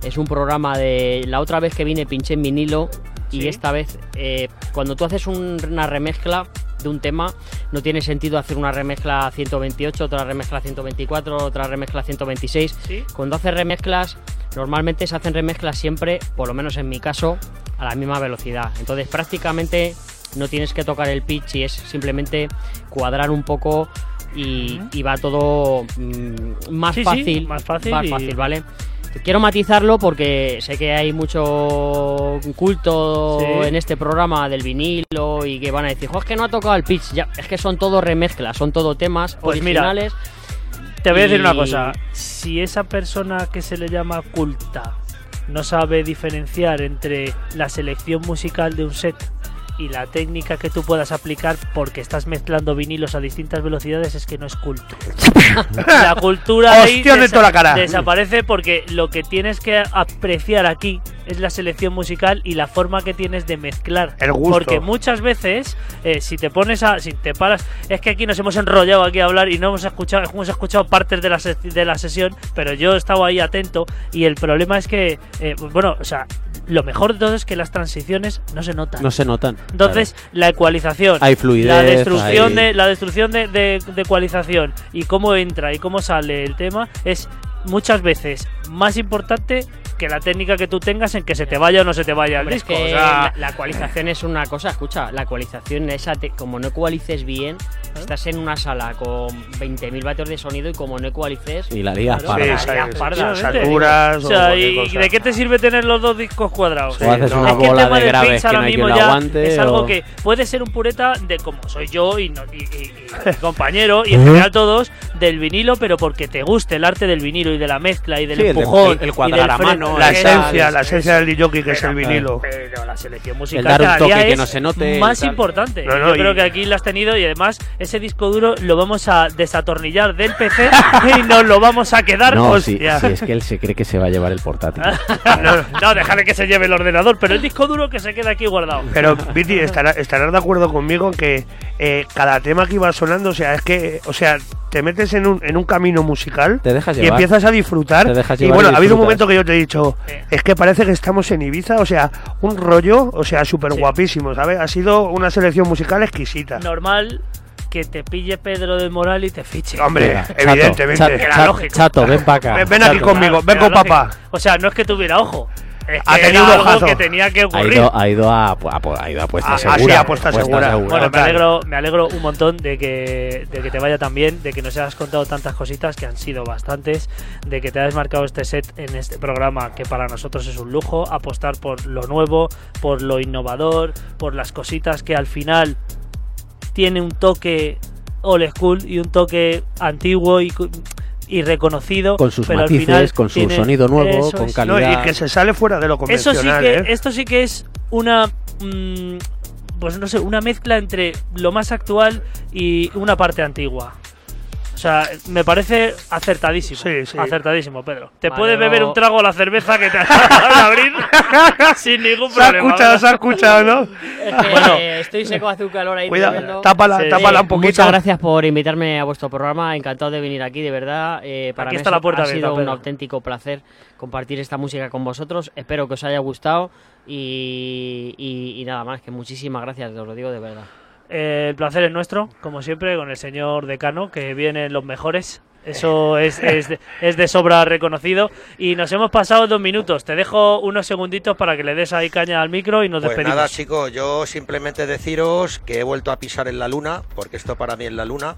Speaker 3: es un programa de. La otra vez que vine pinché en vinilo. Y
Speaker 1: Sí.
Speaker 3: esta vez, eh, cuando tú haces un- una remezcla de un tema, no tiene sentido hacer una remezcla 128, otra remezcla 124, otra remezcla 126.
Speaker 1: ¿Sí?
Speaker 3: Cuando haces remezclas, normalmente se hacen remezclas siempre, por lo menos en mi caso, a la misma velocidad. Entonces prácticamente no tienes que tocar el pitch y es simplemente cuadrar un poco y, y va todo mm, más,
Speaker 1: Sí, sí,
Speaker 3: fácil,
Speaker 1: más fácil
Speaker 3: ¿vale? Quiero matizarlo porque sé que hay mucho culto
Speaker 1: Sí.
Speaker 3: en este programa del vinilo y que van a decir, "Jo, es que no ha tocado el pitch. Ya, es que son todo remezclas, son todo temas
Speaker 1: Pues mira,
Speaker 3: originales.
Speaker 1: Te voy a decir
Speaker 3: Y-
Speaker 1: una cosa. Si esa persona que se le llama culta no sabe diferenciar entre la selección musical de un set y la técnica que tú puedas aplicar porque estás mezclando vinilos a distintas velocidades, es que no es culto. la cultura ahí
Speaker 6: Hostia, de
Speaker 1: desa-
Speaker 6: toda la cara.
Speaker 1: desaparece porque lo que tienes que apreciar aquí es la selección musical y la forma que tienes de mezclar.
Speaker 6: El gusto.
Speaker 1: Porque muchas veces, eh, si te pones a. Si te paras. Es que aquí nos hemos enrollado aquí a hablar y no hemos escuchado. Hemos escuchado partes de la, de la sesión, pero yo he estado ahí atento. Y el problema es que. eh, bueno, o sea, lo mejor de todo es que las transiciones no se notan.
Speaker 2: No se notan.
Speaker 1: Entonces, la ecualización,
Speaker 2: Hay fluidez,
Speaker 1: la destrucción
Speaker 2: hay-
Speaker 1: de la destrucción de, de- de ecualización y cómo entra y cómo sale el tema es muchas veces más importante que la técnica que tú tengas en que se te vaya o no se te vaya el
Speaker 3: Hombre, es
Speaker 1: disco.
Speaker 3: que
Speaker 1: o sea,
Speaker 3: la, la ecualización es una cosa, escucha, la ecualización esa, te- como no ecualices bien, estás en una sala con 20.000 vatios de sonido y como no ecualices,
Speaker 2: Y la lías
Speaker 1: Claro,
Speaker 2: parda.
Speaker 6: Sí,
Speaker 1: la lías parda,
Speaker 6: sí,
Speaker 1: ¿vete?
Speaker 6: saturas
Speaker 1: O
Speaker 6: o
Speaker 1: sea,
Speaker 6: cualquier
Speaker 1: ¿y
Speaker 6: cosa.
Speaker 1: de qué te sirve tener los dos discos cuadrados?
Speaker 6: Sí,
Speaker 2: O haces
Speaker 6: no.
Speaker 2: una
Speaker 1: es que el
Speaker 2: bola
Speaker 1: tema
Speaker 2: de
Speaker 1: del
Speaker 2: graves
Speaker 1: pitch
Speaker 2: que
Speaker 1: ahora
Speaker 2: no hay
Speaker 1: mismo
Speaker 2: quien lo
Speaker 1: ya
Speaker 2: aguante.
Speaker 1: es algo
Speaker 2: o-
Speaker 1: que puede ser un pureta de como soy yo y, no- y- y- y compañero y en general todos del vinilo, pero porque te guste el arte del vinilo y de la mezcla y del
Speaker 2: Sí, el
Speaker 1: empujón
Speaker 2: el- el
Speaker 1: y
Speaker 2: cuadrar
Speaker 1: del
Speaker 2: a mano,
Speaker 6: La esencia, la
Speaker 2: es-
Speaker 6: esencia del DJ que es el vinilo.
Speaker 1: Pero la selección musical
Speaker 2: dar un toque que
Speaker 1: es
Speaker 2: no se note,
Speaker 1: más importante. Yo creo que aquí lo has tenido y además ese disco duro lo vamos a desatornillar del PC y nos lo vamos a quedar.
Speaker 2: No, si, es que él se cree que se va a llevar el portátil.
Speaker 1: no, no, déjale que se lleve el ordenador, pero el disco duro que se queda aquí guardado.
Speaker 6: Pero, Viti, estará- estarás de acuerdo conmigo en que eh, cada tema que iba sonando, o sea, es que, o sea, te metes en un, en un camino musical
Speaker 2: Te dejas
Speaker 6: y empiezas a disfrutar.
Speaker 2: Te dejas
Speaker 6: y bueno,
Speaker 2: y
Speaker 6: ha habido un momento que yo te he dicho,
Speaker 1: Eh.
Speaker 6: es que parece que estamos en Ibiza, o sea, un rollo, o sea, súper
Speaker 1: Sí.
Speaker 6: guapísimo, ¿sabes? Ha sido una selección musical exquisita.
Speaker 1: Normal que te pille Pedro del Moral y te fiche.
Speaker 6: Hombre,
Speaker 2: Chato,
Speaker 6: evidentemente.
Speaker 2: Chato,
Speaker 1: Era
Speaker 2: Chato,
Speaker 1: lógico.
Speaker 2: Chato, ven para acá.
Speaker 6: Ven- ven aquí conmigo. ven con papá.
Speaker 1: O sea, no es que tuviera ojo. Es
Speaker 6: Ha
Speaker 1: que
Speaker 6: tenido
Speaker 1: era algo
Speaker 6: ojazo.
Speaker 1: que tenía que
Speaker 2: Ha
Speaker 1: ocurrir.
Speaker 2: ido, ha ido a, a, a- ha ido a apuesta
Speaker 6: Ah,
Speaker 2: segura.
Speaker 6: sí, apuesta segura.
Speaker 1: Bueno, me alegro, me alegro un montón de que, de que te vaya tan bien, de que nos hayas contado tantas cositas, que han sido bastantes, de que te hayas marcado este set en este programa, que para nosotros es un lujo, apostar por lo nuevo, por lo innovador, por las cositas que al final tiene un toque old school y un toque antiguo y, cu- y reconocido.
Speaker 2: Con sus
Speaker 1: pero al
Speaker 2: matices,
Speaker 1: final
Speaker 2: con su
Speaker 1: tiene-
Speaker 2: sonido nuevo,
Speaker 1: eso
Speaker 2: con.
Speaker 6: No,
Speaker 2: calidad.
Speaker 6: y que se sale fuera de lo
Speaker 1: Eso sí
Speaker 6: convencional,
Speaker 1: que,
Speaker 6: ¿eh?
Speaker 1: esto sí que es una, mm, pues no sé, una mezcla entre lo más actual y una parte antigua. O sea, me parece acertadísimo.
Speaker 6: Sí, sí.
Speaker 1: Acertadísimo, Pedro. Te
Speaker 3: Vale,
Speaker 1: puedes
Speaker 3: no-
Speaker 1: beber un trago a la cerveza que te acabas de abrir sin ningún
Speaker 6: Se ha
Speaker 1: problema.
Speaker 6: escuchado, se ha escuchado, ¿no?
Speaker 3: Es que
Speaker 1: Bueno.
Speaker 3: estoy seco, hace un calor ahí
Speaker 6: Cuidado, tápala,
Speaker 1: Sí.
Speaker 6: tápala un poquito.
Speaker 3: Muchas gracias por invitarme a vuestro programa. Encantado de venir aquí, de verdad. Eh, para
Speaker 1: Aquí
Speaker 3: mí
Speaker 1: está
Speaker 3: ha
Speaker 1: la
Speaker 3: sido-
Speaker 1: puerta
Speaker 3: ha
Speaker 1: abierta,
Speaker 3: sido un auténtico placer compartir esta música con vosotros. Espero que os haya gustado y, y- y nada más. Que muchísimas gracias, os lo digo de verdad.
Speaker 1: Eh, el placer es nuestro, como siempre, con el señor decano, que vienen los mejores. Eso es, es, de, es de sobra reconocido. Y nos hemos pasado dos minutos. Te dejo unos segunditos para que le des ahí caña al micro y nos
Speaker 5: Pues
Speaker 1: despedimos.
Speaker 5: nada, chicos, yo simplemente deciros que he vuelto a pisar en la luna, porque esto para mí es la luna.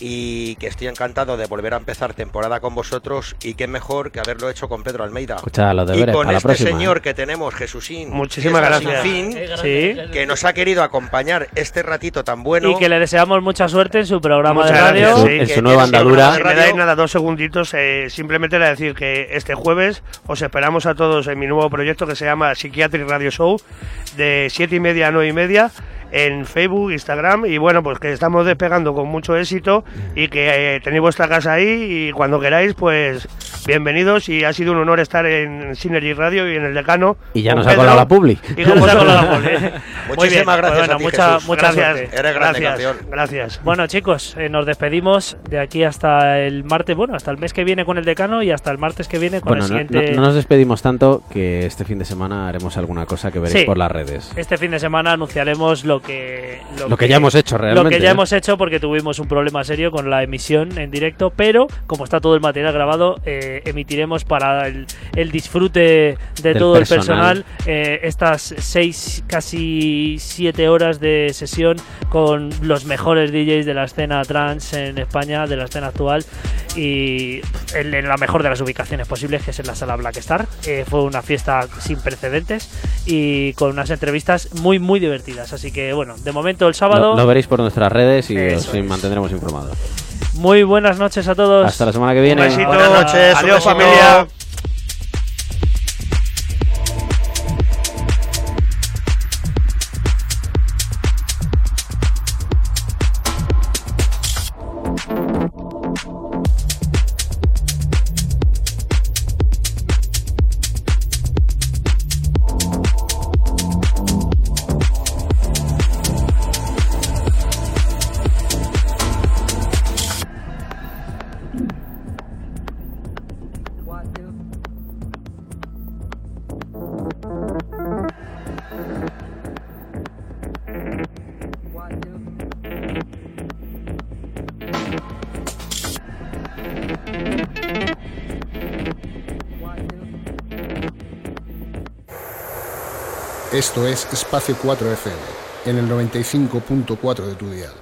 Speaker 5: Y que estoy encantado de volver a empezar temporada con vosotros y qué mejor que haberlo hecho con Pedro Almeida.
Speaker 2: Escucha, los
Speaker 5: y
Speaker 2: deberes
Speaker 5: con
Speaker 2: para la
Speaker 5: este
Speaker 2: próxima.
Speaker 5: señor
Speaker 2: ¿eh?
Speaker 5: que tenemos, Jesúsín.
Speaker 6: Muchísimas
Speaker 5: que
Speaker 6: gracias.
Speaker 5: fin,
Speaker 1: Sí.
Speaker 5: que nos ha querido acompañar este ratito tan bueno.
Speaker 1: Y que le deseamos mucha suerte en su programa
Speaker 6: Muchas
Speaker 1: de radio.
Speaker 6: gracias, sí.
Speaker 2: En su nueva andadura.
Speaker 6: me dais nada, dos segunditos, eh, simplemente era decir que este jueves os esperamos a todos en mi nuevo proyecto que se llama Psychiatric Radio Show, de siete y media a nueve y media, en Facebook, Instagram, y bueno, pues que estamos despegando con mucho éxito y que eh, tenéis vuestra casa ahí y cuando queráis, pues bienvenidos y ha sido un honor estar en Synergy Radio y en el decano.
Speaker 2: Y ya nos ha colado la publi.
Speaker 6: Y
Speaker 1: nos ha colado la publi. Muy bien,
Speaker 5: Muchísimas
Speaker 1: pues
Speaker 5: gracias
Speaker 1: bueno,
Speaker 5: a ti,
Speaker 1: mucha-
Speaker 5: Jesús.
Speaker 1: muchas
Speaker 6: Gracias,
Speaker 1: suerte.
Speaker 5: Eres grande,
Speaker 6: gracias, gracias.
Speaker 1: Bueno, chicos, eh, nos despedimos de aquí hasta el martes, bueno, hasta el mes que viene con el decano y hasta el martes que viene con
Speaker 2: Bueno,
Speaker 1: el
Speaker 2: no,
Speaker 1: siguiente.
Speaker 2: no- no nos despedimos tanto que este fin de semana haremos alguna cosa que veréis
Speaker 1: Sí.
Speaker 2: por las redes.
Speaker 1: Este fin de semana anunciaremos lo que
Speaker 2: Lo que ya hemos hecho
Speaker 1: Lo
Speaker 2: realmente.
Speaker 1: que ya
Speaker 2: ¿eh?
Speaker 1: hemos hecho porque tuvimos un problema serio con la emisión en directo, pero como está todo el material grabado, eh, emitiremos para el, el disfrute de
Speaker 2: Del
Speaker 1: todo
Speaker 2: personal.
Speaker 1: el personal eh, estas seis, casi siete horas de sesión con los mejores DJs de la escena trance en España, de la escena actual y en, en la mejor de las ubicaciones posibles, que es en la sala Black Star. Eh, fue una fiesta sin precedentes y con unas entrevistas muy, muy divertidas. Así que bueno, de momento el sábado.
Speaker 2: Lo, lo veréis por nuestras redes y
Speaker 1: Eso
Speaker 2: os
Speaker 1: es.
Speaker 2: mantendremos informados.
Speaker 1: Muy buenas noches a todos.
Speaker 2: Hasta la semana que viene.
Speaker 6: Un besito.
Speaker 5: Buenas noches,
Speaker 6: Adiós, familia.
Speaker 4: Esto es Espacio 4 FM, en el 95.4 de tu dial.